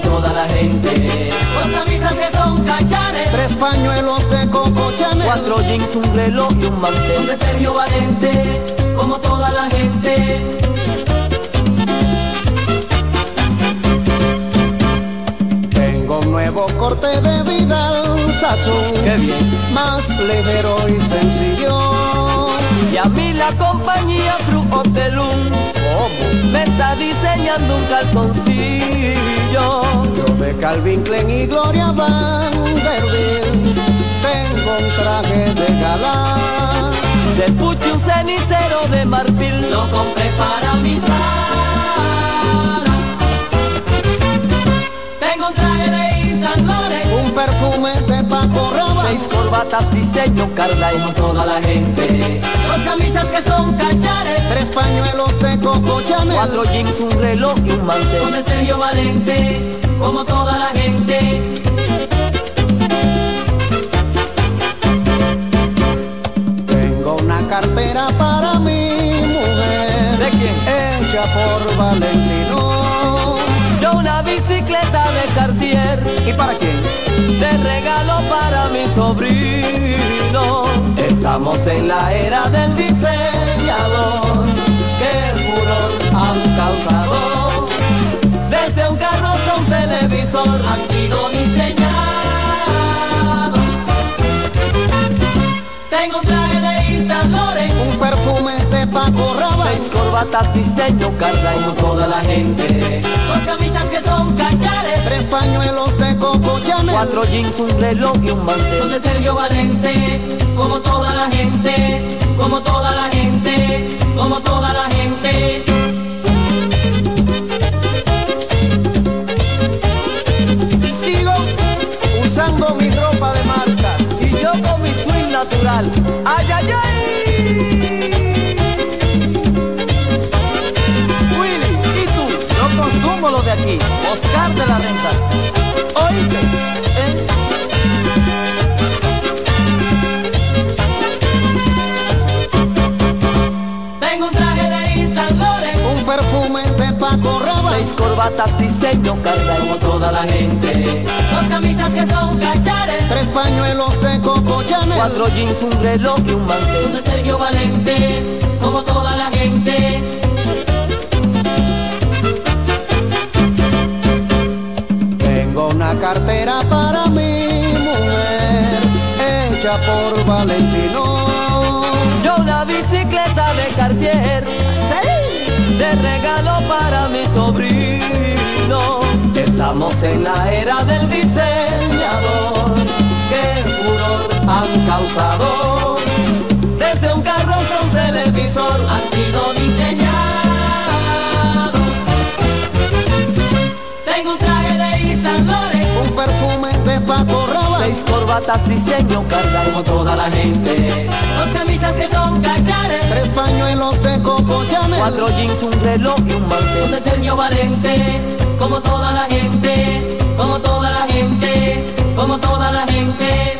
Como toda la gente. dos camisas que son cachares, Tres pañuelos de Coco Chanel. Cuatro jeans, un reloj y un son mantel. de Sergio Valente, como toda la gente. Tengo un nuevo corte de vida, Sazón. Qué bien. Más ligero y sencillo. Y a mí la compañía Fruit Hotelum me está diseñando un calzoncillo. Yo de Calvin Klein y Gloria Vanderbilt tengo un traje de gala. De pucho un cenicero de marfil. Lo compré para mi sala. Tengo un traje de Un perfume de Paco Rabanne. Seis corbatas diseño Carla como toda la gente. Dos camisas que son cachares, Tres pañuelos de Coco Chanel. Cuatro jeans, un reloj y un mantel. de Sergio Valente, como toda la gente. Tengo una cartera para mi mujer. ¿De quién? Hecha por Valentino. Para quién? De regalo para mi sobrino. Estamos en la era del diseñador. Que furor han causado. Desde un carro hasta un televisor han sido diseñados. Un perfume de Paco Rabanne. Seis corbatas diseño Carla como toda la gente. Dos camisas que son cachares, Tres pañuelos de Coco Chanel. Cuatro jeans, un reloj y un son mantel. de Sergio Valente, como toda la gente, como toda la gente, como toda la gente. Y sigo usando mi ropa de marca. Y yo con mi swing natural. ¡Ay, ay, ay! Yo consumo lo de aquí. Oscar de la Renta. Oíste. ¿eh? Tengo un traje de Laurent, Un perfume de Paco Rabanne. Seis corbatas diseño Carla como toda la gente. Dos camisas que son cachares, Tres pañuelos de Coco Chanel. Cuatro jeans, un reloj y un mantel. de Sergio Valente, como toda la gente. Una cartera para mi mujer, hecha por Valentino. Yo una bicicleta de Cartier, de regalo para mi sobrino. Estamos en la era del diseñador, que furor han causado. Seis corbatas diseño Carla como toda la gente. Dos camisas que son cachares, Tres pañuelos de Coco Chanel. Cuatro jeans, un reloj y un mantel. de Sergio Valente, como toda la gente, como toda la gente, como toda la gente.